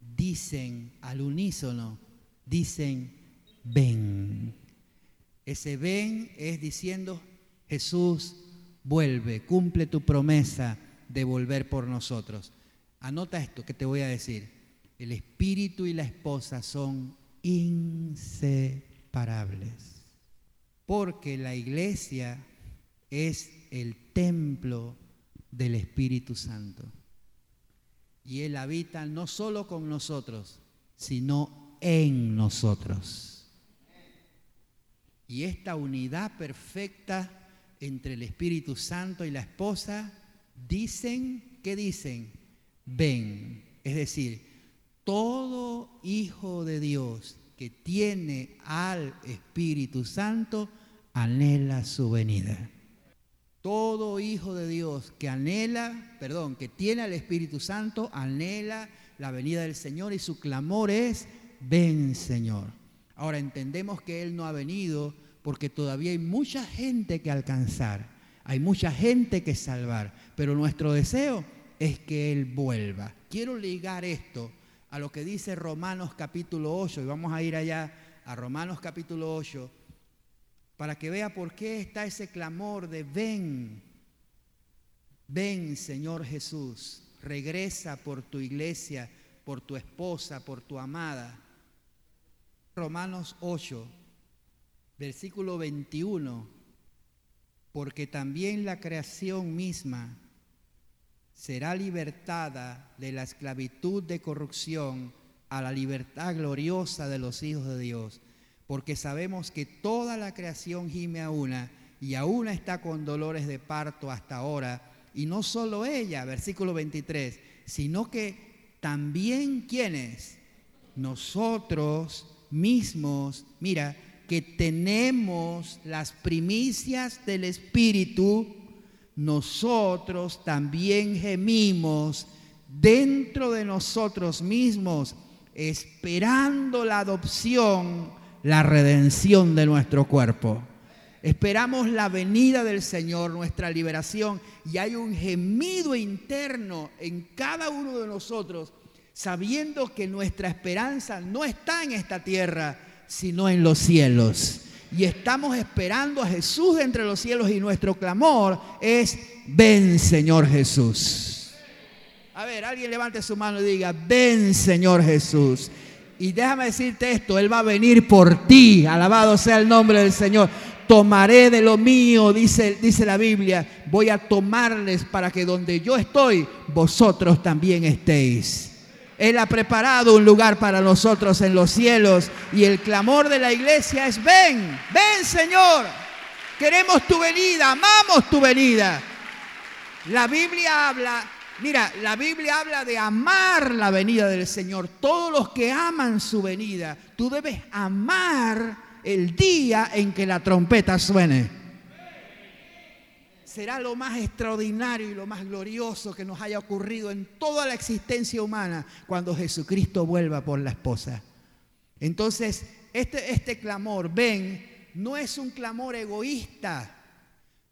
dicen al unísono, dicen, ven. Ese ven es diciendo, Jesús, vuelve, cumple tu promesa de volver por nosotros. Anota esto que te voy a decir. El espíritu y la esposa son inseparables. Porque la iglesia es el templo del Espíritu Santo. Y Él habita no solo con nosotros, sino en nosotros. Y esta unidad perfecta entre el Espíritu Santo y la esposa, dicen, ¿qué dicen? Ven. Es decir, todo hijo de Dios que tiene al Espíritu Santo anhela su venida. Todo hijo de Dios que anhela, perdón, que tiene al Espíritu Santo, anhela la venida del Señor y su clamor es, ven Señor. Ahora entendemos que Él no ha venido porque todavía hay mucha gente que alcanzar, hay mucha gente que salvar, pero nuestro deseo es que Él vuelva. Quiero ligar esto a lo que dice Romanos capítulo 8, y vamos a ir allá a Romanos capítulo 8, para que vea por qué está ese clamor de ven, ven Señor Jesús, regresa por tu iglesia, por tu esposa, por tu amada. Romanos 8, versículo 21, porque también la creación misma será libertada de la esclavitud de corrupción a la libertad gloriosa de los hijos de Dios, porque sabemos que toda la creación gime a una y a una está con dolores de parto hasta ahora, y no solo ella, versículo 23, sino que también quienes, nosotros mismos, mira, que tenemos las primicias del Espíritu, nosotros también gemimos dentro de nosotros mismos, esperando la adopción, la redención de nuestro cuerpo. Esperamos la venida del Señor, nuestra liberación, y hay un gemido interno en cada uno de nosotros, sabiendo que nuestra esperanza no está en esta tierra, sino en los cielos. Y estamos esperando a Jesús entre los cielos y nuestro clamor es, ven Señor Jesús. A ver, alguien levante su mano y diga, ven Señor Jesús. Y déjame decirte esto, Él va a venir por ti, alabado sea el nombre del Señor. Tomaré de lo mío, dice, dice la Biblia, voy a tomarles para que donde yo estoy, vosotros también estéis. Él ha preparado un lugar para nosotros en los cielos y el clamor de la iglesia es, ven, ven Señor, queremos tu venida, amamos tu venida. La Biblia habla, mira, la Biblia habla de amar la venida del Señor. Todos los que aman su venida, tú debes amar el día en que la trompeta suene será lo más extraordinario y lo más glorioso que nos haya ocurrido en toda la existencia humana cuando Jesucristo vuelva por la esposa. Entonces, este, este clamor, ven, no es un clamor egoísta,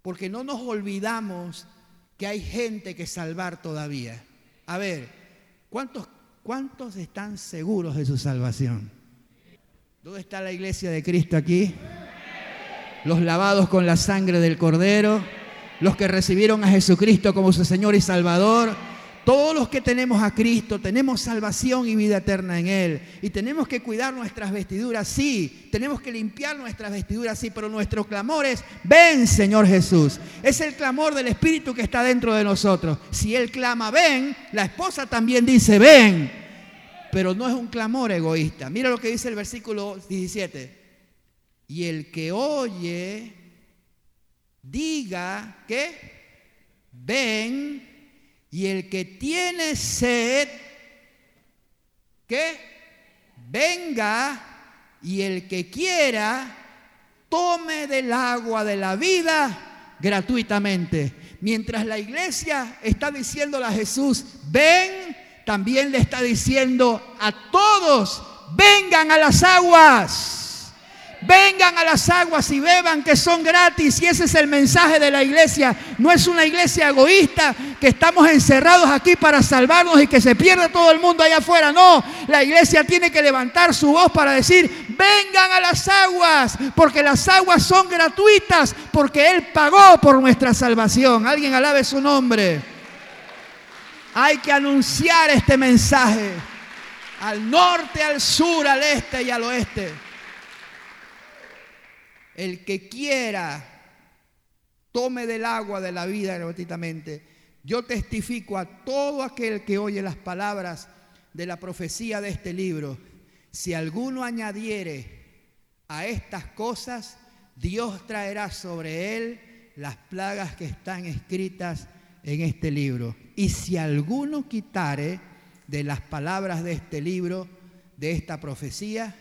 porque no nos olvidamos que hay gente que salvar todavía. A ver, ¿cuántos, cuántos están seguros de su salvación? ¿Dónde está la iglesia de Cristo aquí? Los lavados con la sangre del Cordero los que recibieron a Jesucristo como su Señor y Salvador. Todos los que tenemos a Cristo tenemos salvación y vida eterna en Él. Y tenemos que cuidar nuestras vestiduras, sí. Tenemos que limpiar nuestras vestiduras, sí. Pero nuestro clamor es, ven Señor Jesús. Es el clamor del Espíritu que está dentro de nosotros. Si Él clama, ven, la esposa también dice, ven. Pero no es un clamor egoísta. Mira lo que dice el versículo 17. Y el que oye diga que ven y el que tiene sed, que venga y el que quiera, tome del agua de la vida gratuitamente. Mientras la iglesia está diciéndole a Jesús, ven, también le está diciendo a todos, vengan a las aguas. Vengan a las aguas y beban que son gratis. Y ese es el mensaje de la iglesia. No es una iglesia egoísta que estamos encerrados aquí para salvarnos y que se pierda todo el mundo allá afuera. No, la iglesia tiene que levantar su voz para decir, vengan a las aguas, porque las aguas son gratuitas, porque Él pagó por nuestra salvación. Alguien alabe su nombre. Hay que anunciar este mensaje. al norte, al sur, al este y al oeste. El que quiera, tome del agua de la vida gratuitamente. Yo testifico a todo aquel que oye las palabras de la profecía de este libro. Si alguno añadiere a estas cosas, Dios traerá sobre él las plagas que están escritas en este libro. Y si alguno quitare de las palabras de este libro, de esta profecía,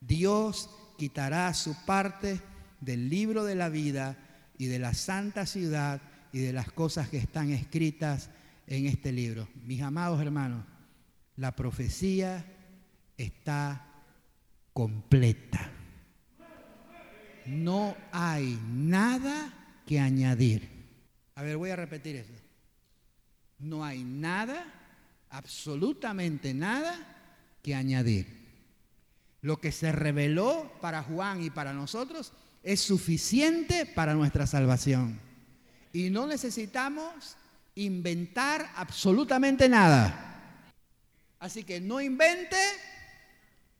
Dios quitará su parte del libro de la vida y de la santa ciudad y de las cosas que están escritas en este libro. Mis amados hermanos, la profecía está completa. No hay nada que añadir. A ver, voy a repetir eso. No hay nada, absolutamente nada que añadir. Lo que se reveló para Juan y para nosotros es suficiente para nuestra salvación. Y no necesitamos inventar absolutamente nada. Así que no invente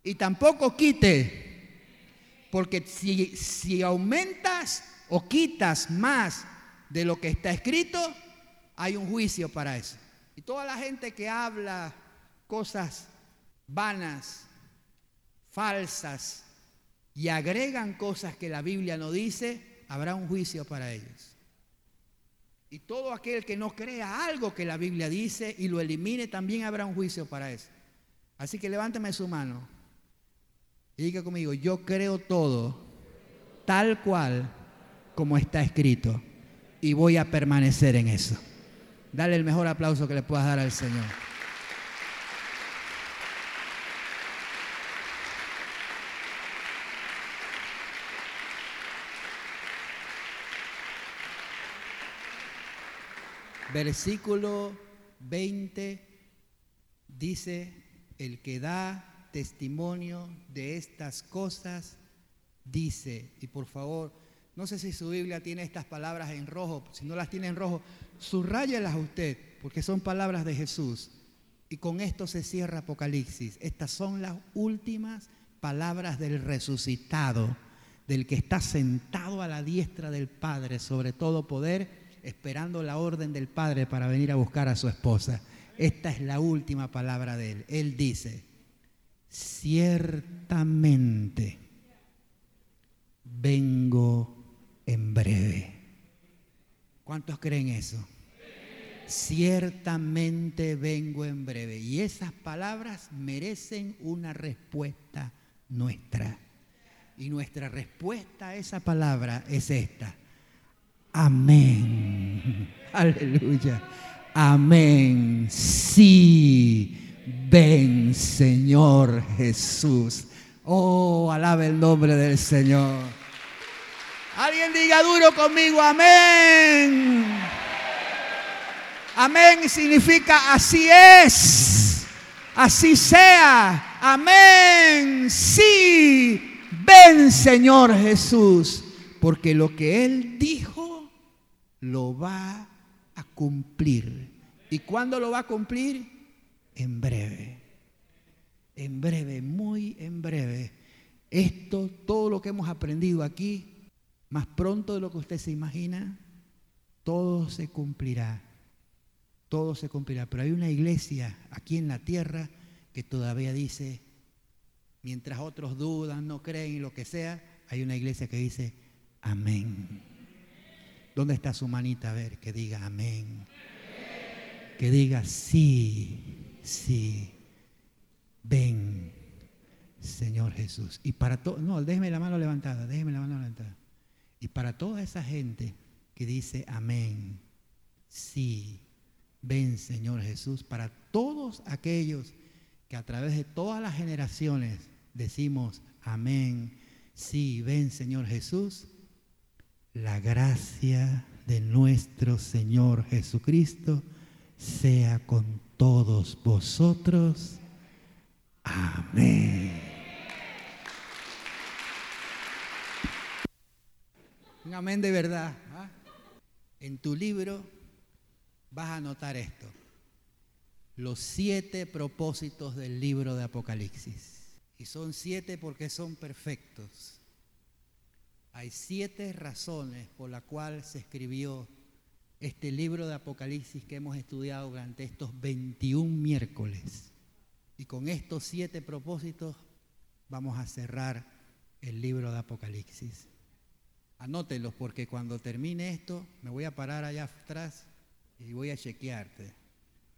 y tampoco quite. Porque si, si aumentas o quitas más de lo que está escrito, hay un juicio para eso. Y toda la gente que habla cosas vanas, falsas, y agregan cosas que la Biblia no dice, habrá un juicio para ellos. Y todo aquel que no crea algo que la Biblia dice y lo elimine, también habrá un juicio para eso. Así que levánteme su mano y diga conmigo, yo creo todo tal cual como está escrito y voy a permanecer en eso. Dale el mejor aplauso que le puedas dar al Señor. Versículo 20 dice, el que da testimonio de estas cosas, dice, y por favor, no sé si su Biblia tiene estas palabras en rojo, si no las tiene en rojo, subrayalas a usted, porque son palabras de Jesús. Y con esto se cierra Apocalipsis. Estas son las últimas palabras del resucitado, del que está sentado a la diestra del Padre sobre todo poder esperando la orden del Padre para venir a buscar a su esposa. Esta es la última palabra de él. Él dice, ciertamente vengo en breve. ¿Cuántos creen eso? Ciertamente vengo en breve. Y esas palabras merecen una respuesta nuestra. Y nuestra respuesta a esa palabra es esta. Amén. Aleluya. Amén. Sí. Ven, Señor Jesús. Oh, alabe el nombre del Señor. Alguien diga duro conmigo, amén. Amén significa así es, así sea. Amén. Sí. Ven, Señor Jesús. Porque lo que Él dijo lo va a cumplir. ¿Y cuándo lo va a cumplir? En breve. En breve, muy en breve. Esto, todo lo que hemos aprendido aquí, más pronto de lo que usted se imagina, todo se cumplirá. Todo se cumplirá. Pero hay una iglesia aquí en la tierra que todavía dice, mientras otros dudan, no creen y lo que sea, hay una iglesia que dice, amén. ¿Dónde está su manita? A ver, que diga amén. Que diga sí, sí. Ven, Señor Jesús. Y para todo, no, déjeme la mano levantada, déjeme la mano levantada. Y para toda esa gente que dice amén, sí, ven, Señor Jesús. Para todos aquellos que a través de todas las generaciones decimos amén, sí, ven, Señor Jesús la gracia de nuestro Señor Jesucristo sea con todos vosotros. Amén. Un amén de verdad. ¿ah? En tu libro vas a notar esto. los siete propósitos del libro de Apocalipsis. Y son siete porque son perfectos. Hay siete razones por las cuales se escribió este libro de Apocalipsis que hemos estudiado durante estos 21 miércoles. Y con estos siete propósitos vamos a cerrar el libro de Apocalipsis. Anótelos porque cuando termine esto me voy a parar allá atrás y voy a chequearte.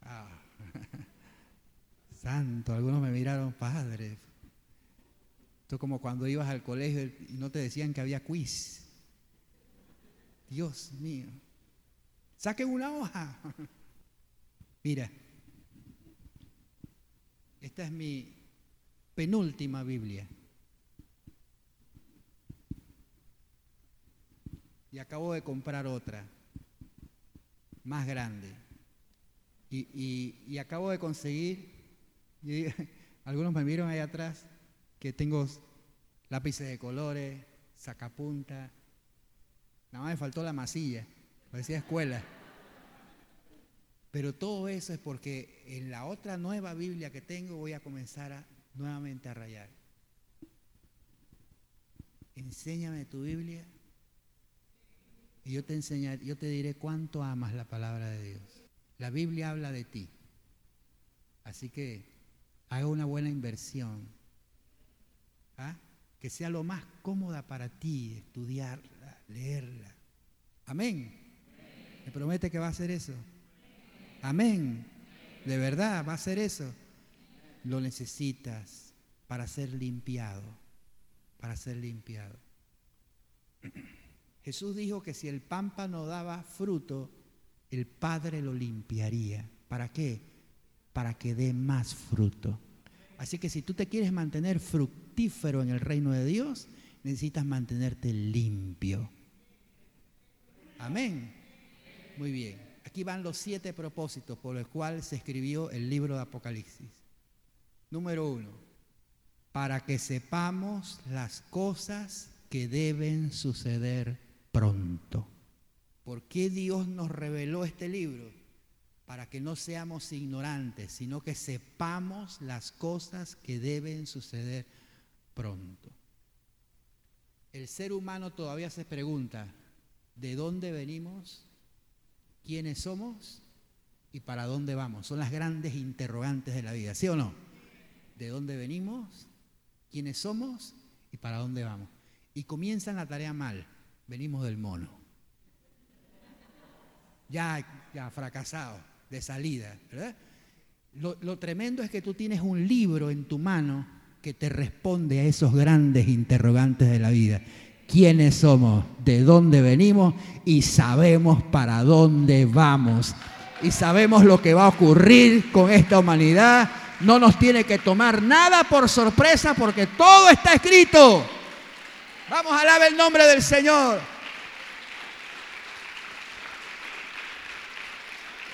Ah. Santo, algunos me miraron, padre. Esto es como cuando ibas al colegio y no te decían que había quiz. Dios mío. Saquen una hoja. Mira, esta es mi penúltima Biblia. Y acabo de comprar otra, más grande. Y, acabo de conseguir, algunos me vieron ahí atrás, que tengo lápices de colores, sacapunta. Nada más me faltó la masilla, parecía escuela. Pero todo eso es porque en la otra nueva Biblia que tengo voy a comenzar a, nuevamente a rayar. Enséñame tu Biblia y yo te enseñaré, yo te diré cuánto amas la palabra de Dios. La Biblia habla de ti. Así que haga una buena inversión. ¿Ah? Que sea lo más cómoda para ti estudiarla, leerla. Amén. ¿Me promete que va a hacer eso? Amén. De verdad, va a hacer eso. Lo necesitas para ser limpiado. Para ser limpiado. Jesús dijo que si el pámpano daba fruto, el Padre lo limpiaría. ¿Para qué? Para que dé más fruto. Así que si tú te quieres mantener fructífero en el reino de Dios, necesitas mantenerte limpio. Amén. Muy bien. Aquí van los siete propósitos por los cuales se escribió el libro de Apocalipsis. Número uno, para que sepamos las cosas que deben suceder pronto. ¿Por qué Dios nos reveló este libro? Para que no seamos ignorantes, sino que sepamos las cosas que deben suceder pronto. El ser humano todavía se pregunta, ¿de dónde venimos? ¿Quiénes somos? ¿Y para dónde vamos? Son las grandes interrogantes de la vida, ¿sí o no? ¿De dónde venimos? ¿Quiénes somos? ¿Y para dónde vamos? Y comienzan la tarea mal. Venimos del mono ya, ya fracasado, de salida, ¿verdad? Lo, lo tremendo es que tú tienes un libro en tu mano que te responde a esos grandes interrogantes de la vida. ¿Quiénes somos? ¿De dónde venimos? Y sabemos para dónde vamos. Y sabemos lo que va a ocurrir con esta humanidad. No nos tiene que tomar nada por sorpresa porque todo está escrito. Vamos a alabar el nombre del Señor.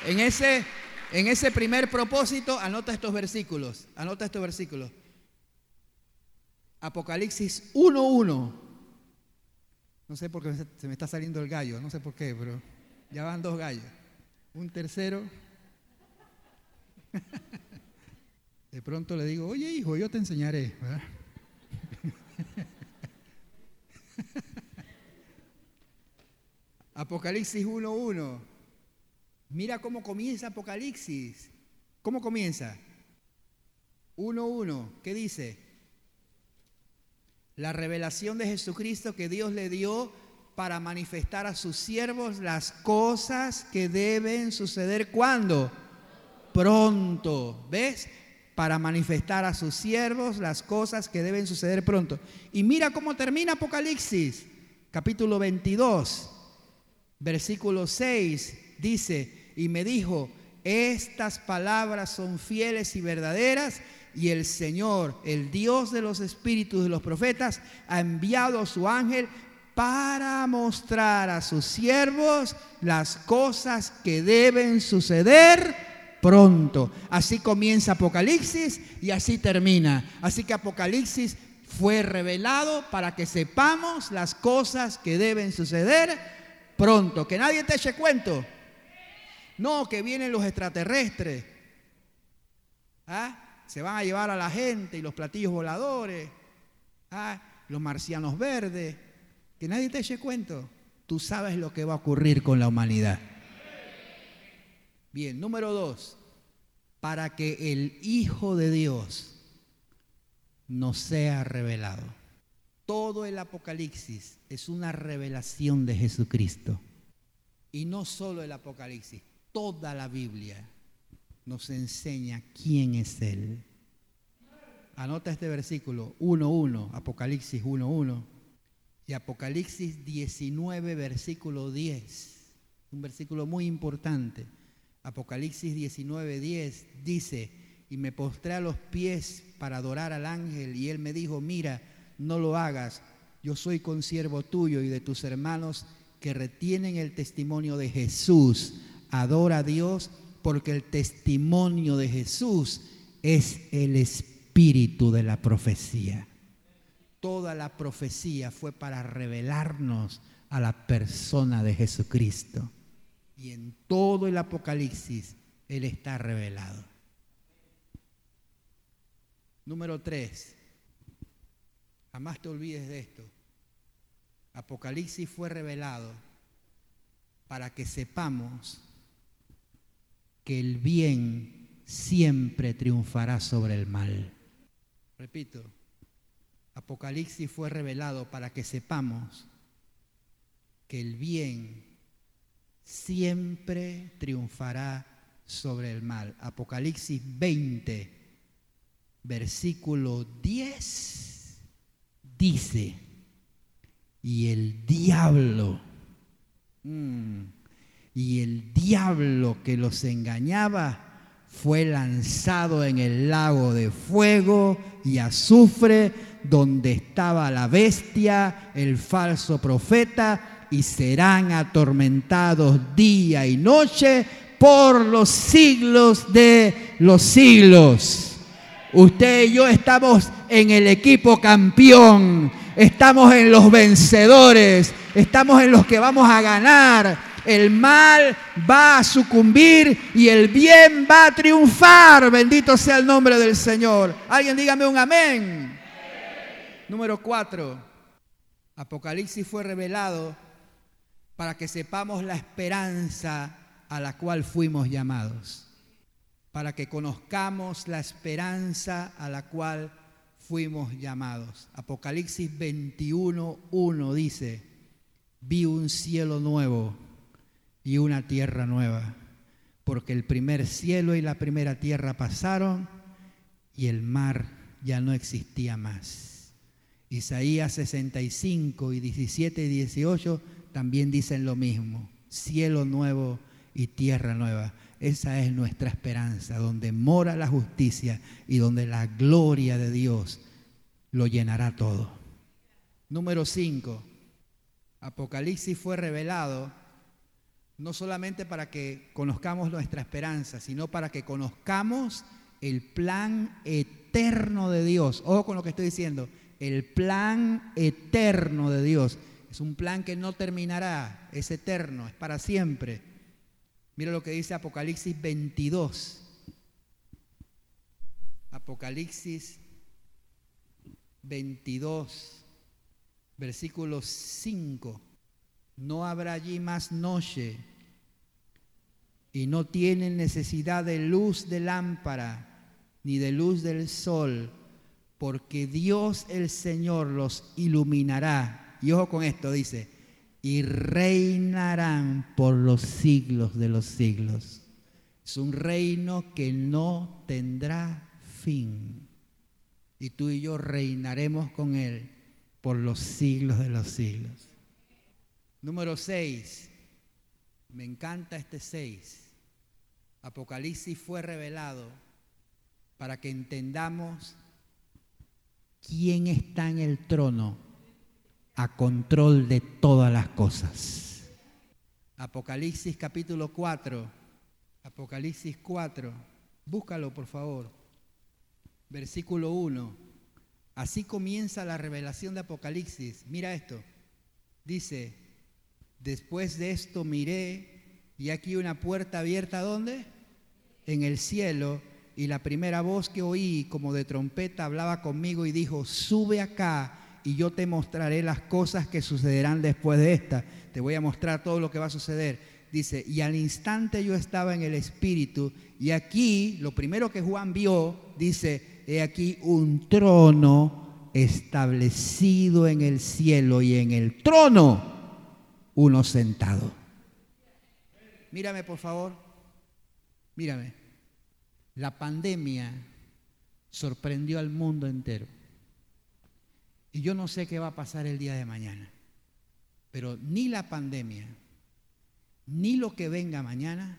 En ese, en ese primer propósito, anota estos versículos. Anota estos versículos. Apocalipsis 1.1. No sé por qué se me está saliendo el gallo, no sé por qué, pero ya van dos gallos. Un tercero. De pronto le digo, oye hijo, yo te enseñaré. Apocalipsis 1.1. Mira cómo comienza Apocalipsis. ¿Cómo comienza? 1.1. ¿Qué dice? La revelación de Jesucristo que Dios le dio para manifestar a sus siervos las cosas que deben suceder cuando? Pronto. ¿Ves? Para manifestar a sus siervos las cosas que deben suceder pronto. Y mira cómo termina Apocalipsis, capítulo 22, versículo 6. Dice, y me dijo, estas palabras son fieles y verdaderas y el Señor, el Dios de los espíritus de los profetas, ha enviado a su ángel para mostrar a sus siervos las cosas que deben suceder pronto. Así comienza Apocalipsis y así termina. Así que Apocalipsis fue revelado para que sepamos las cosas que deben suceder pronto. Que nadie te eche cuento. No, que vienen los extraterrestres. ¿Ah? Se van a llevar a la gente y los platillos voladores. ¿Ah? Los marcianos verdes. Que nadie te eche cuento. Tú sabes lo que va a ocurrir con la humanidad. Bien, número dos. Para que el Hijo de Dios nos sea revelado. Todo el Apocalipsis es una revelación de Jesucristo. Y no solo el Apocalipsis, toda la Biblia nos enseña quién es Él. Anota este versículo 1.1, Apocalipsis 1.1 y Apocalipsis 19, versículo 10. Un versículo muy importante. Apocalipsis 19, 10 dice, y me postré a los pies para adorar al ángel y él me dijo, mira, no lo hagas, yo soy consiervo tuyo y de tus hermanos que retienen el testimonio de Jesús. Adora a Dios porque el testimonio de Jesús es el espíritu de la profecía. Toda la profecía fue para revelarnos a la persona de Jesucristo. Y en todo el Apocalipsis Él está revelado. Número tres, jamás te olvides de esto. Apocalipsis fue revelado para que sepamos que el bien siempre triunfará sobre el mal. Repito, Apocalipsis fue revelado para que sepamos que el bien siempre triunfará sobre el mal. Apocalipsis 20, versículo 10, dice, y el diablo, mm, y el diablo que los engañaba fue lanzado en el lago de fuego y azufre, donde estaba la bestia, el falso profeta, y serán atormentados día y noche por los siglos de los siglos. Usted y yo estamos en el equipo campeón, estamos en los vencedores, estamos en los que vamos a ganar el mal va a sucumbir y el bien va a triunfar. Bendito sea el nombre del Señor. Alguien dígame un amén. Número cuatro. Apocalipsis fue revelado para que sepamos la esperanza a la cual fuimos llamados. Para que conozcamos la esperanza a la cual fuimos llamados. Apocalipsis 21, 1 dice, vi un cielo nuevo y una tierra nueva, porque el primer cielo y la primera tierra pasaron y el mar ya no existía más. Isaías 65 y 17 y 18 también dicen lo mismo, cielo nuevo y tierra nueva. Esa es nuestra esperanza, donde mora la justicia y donde la gloria de Dios lo llenará todo. Número 5. Apocalipsis fue revelado no solamente para que conozcamos nuestra esperanza, sino para que conozcamos el plan eterno de Dios. Ojo con lo que estoy diciendo, el plan eterno de Dios. Es un plan que no terminará, es eterno, es para siempre. Mira lo que dice Apocalipsis 22. Apocalipsis 22, versículo 5 no habrá allí más noche y no tienen necesidad de luz de lámpara ni de luz del sol, porque Dios el Señor los iluminará. Y ojo con esto, dice, y reinarán por los siglos de los siglos. Es un reino que no tendrá fin. Y tú y yo reinaremos con Él por los siglos de los siglos. Número 6. Me encanta este 6. Apocalipsis fue revelado para que entendamos quién está en el trono a control de todas las cosas. Apocalipsis capítulo 4. Apocalipsis 4. Búscalo, por favor. Versículo 1. Así comienza la revelación de Apocalipsis. Mira esto. Dice, Después de esto miré y aquí una puerta abierta, ¿dónde? En el cielo. y la primera voz que oí como de trompeta hablaba conmigo y dijo, sube acá y yo te mostraré las cosas que sucederán después de esta. Te voy a mostrar todo lo que va a suceder. Dice, y al instante yo estaba en el Espíritu y aquí lo primero que Juan vio, dice, he aquí un trono establecido en el cielo y en el trono uno sentado. Mírame por favor, mírame. La pandemia sorprendió al mundo entero. Y yo no sé qué va a pasar el día de mañana. Pero ni la pandemia, ni lo que venga mañana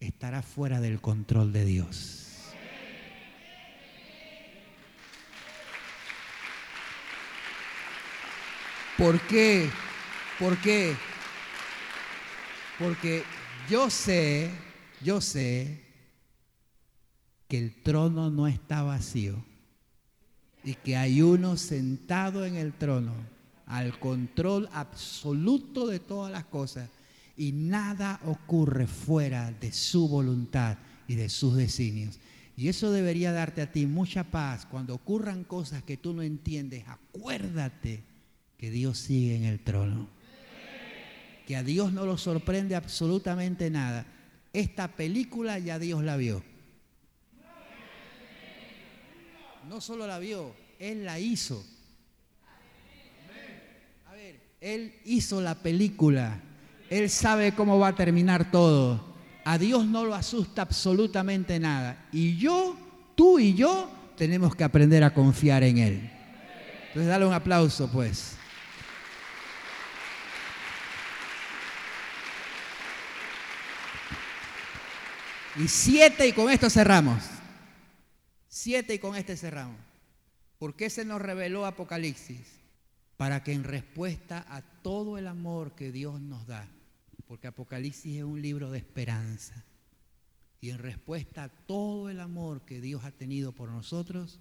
estará fuera del control de Dios. ¿Por qué? ¿Por qué? Porque yo sé, yo sé que el trono no está vacío y que hay uno sentado en el trono al control absoluto de todas las cosas y nada ocurre fuera de su voluntad y de sus designios. Y eso debería darte a ti mucha paz cuando ocurran cosas que tú no entiendes. Acuérdate que Dios sigue en el trono. Que a Dios no lo sorprende absolutamente nada. Esta película ya Dios la vio. no solo la vio, Él la hizo. A ver, Él hizo la película. Él sabe cómo va a terminar todo. A Dios no lo asusta absolutamente nada. Y yo, tú y yo, tenemos que aprender a confiar en Él. Entonces, dale un aplauso, pues. Y siete, y con esto cerramos. Siete y con este cerramos. ¿Por qué se nos reveló Apocalipsis? Para que en respuesta a todo el amor que Dios nos da, porque Apocalipsis es un libro de esperanza, y en respuesta a todo el amor que Dios ha tenido por nosotros,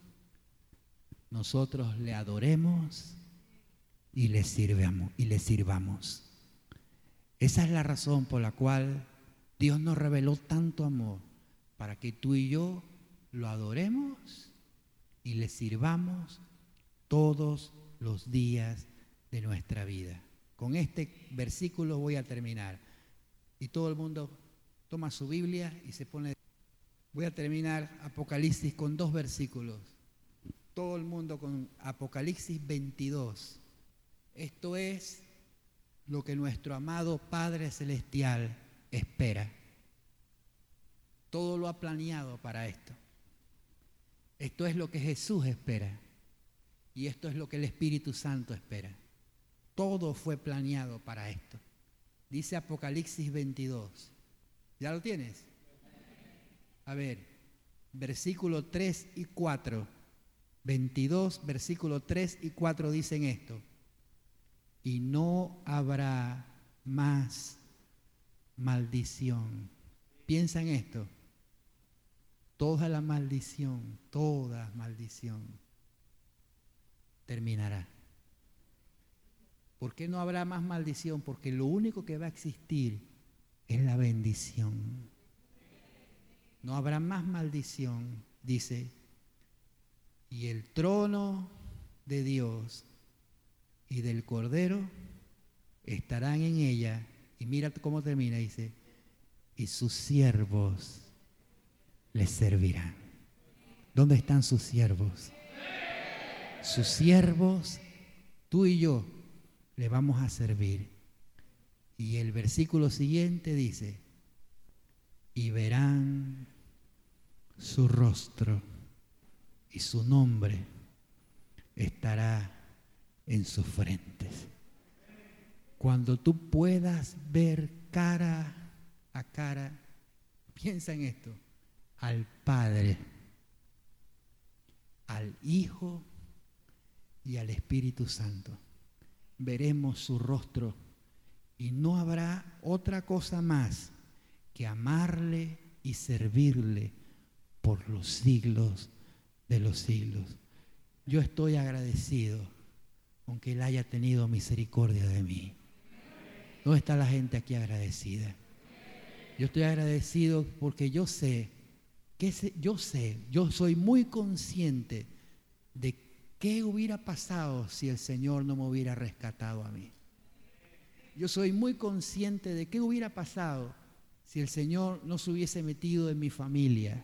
nosotros le adoremos y le sirvamos y le sirvamos. Esa es la razón por la cual Dios nos reveló tanto amor para que tú y yo lo adoremos y le sirvamos todos los días de nuestra vida. Con este versículo voy a terminar. Y todo el mundo toma su Biblia y se pone... Voy a terminar Apocalipsis con dos versículos. Todo el mundo con Apocalipsis 22. Esto es lo que nuestro amado Padre Celestial espera. Todo lo ha planeado para esto. Esto es lo que Jesús espera. Y esto es lo que el Espíritu Santo espera. Todo fue planeado para esto. Dice Apocalipsis 22. ¿Ya lo tienes? A ver, versículo 3 y 4. 22, versículo 3 y 4 dicen esto. Y no habrá más maldición. Piensa en esto toda la maldición, toda maldición terminará. ¿Por qué no habrá más maldición? Porque lo único que va a existir es la bendición. No habrá más maldición, dice, y el trono de Dios y del Cordero estarán en ella. Y mira cómo termina, dice, y sus siervos les servirán. ¿Dónde están sus siervos? Sus siervos, tú y yo, le vamos a servir. Y el versículo siguiente dice, y verán su rostro y su nombre estará en sus frentes. Cuando tú puedas ver cara a cara, piensa en esto al Padre, al Hijo y al Espíritu Santo. Veremos su rostro y no habrá otra cosa más que amarle y servirle por los siglos de los siglos. Yo estoy agradecido con que Él haya tenido misericordia de mí. ¿Dónde está la gente aquí agradecida? Yo estoy agradecido porque yo sé que yo sé, yo soy muy consciente de qué hubiera pasado si el Señor no me hubiera rescatado a mí. Yo soy muy consciente de qué hubiera pasado si el Señor no se hubiese metido en mi familia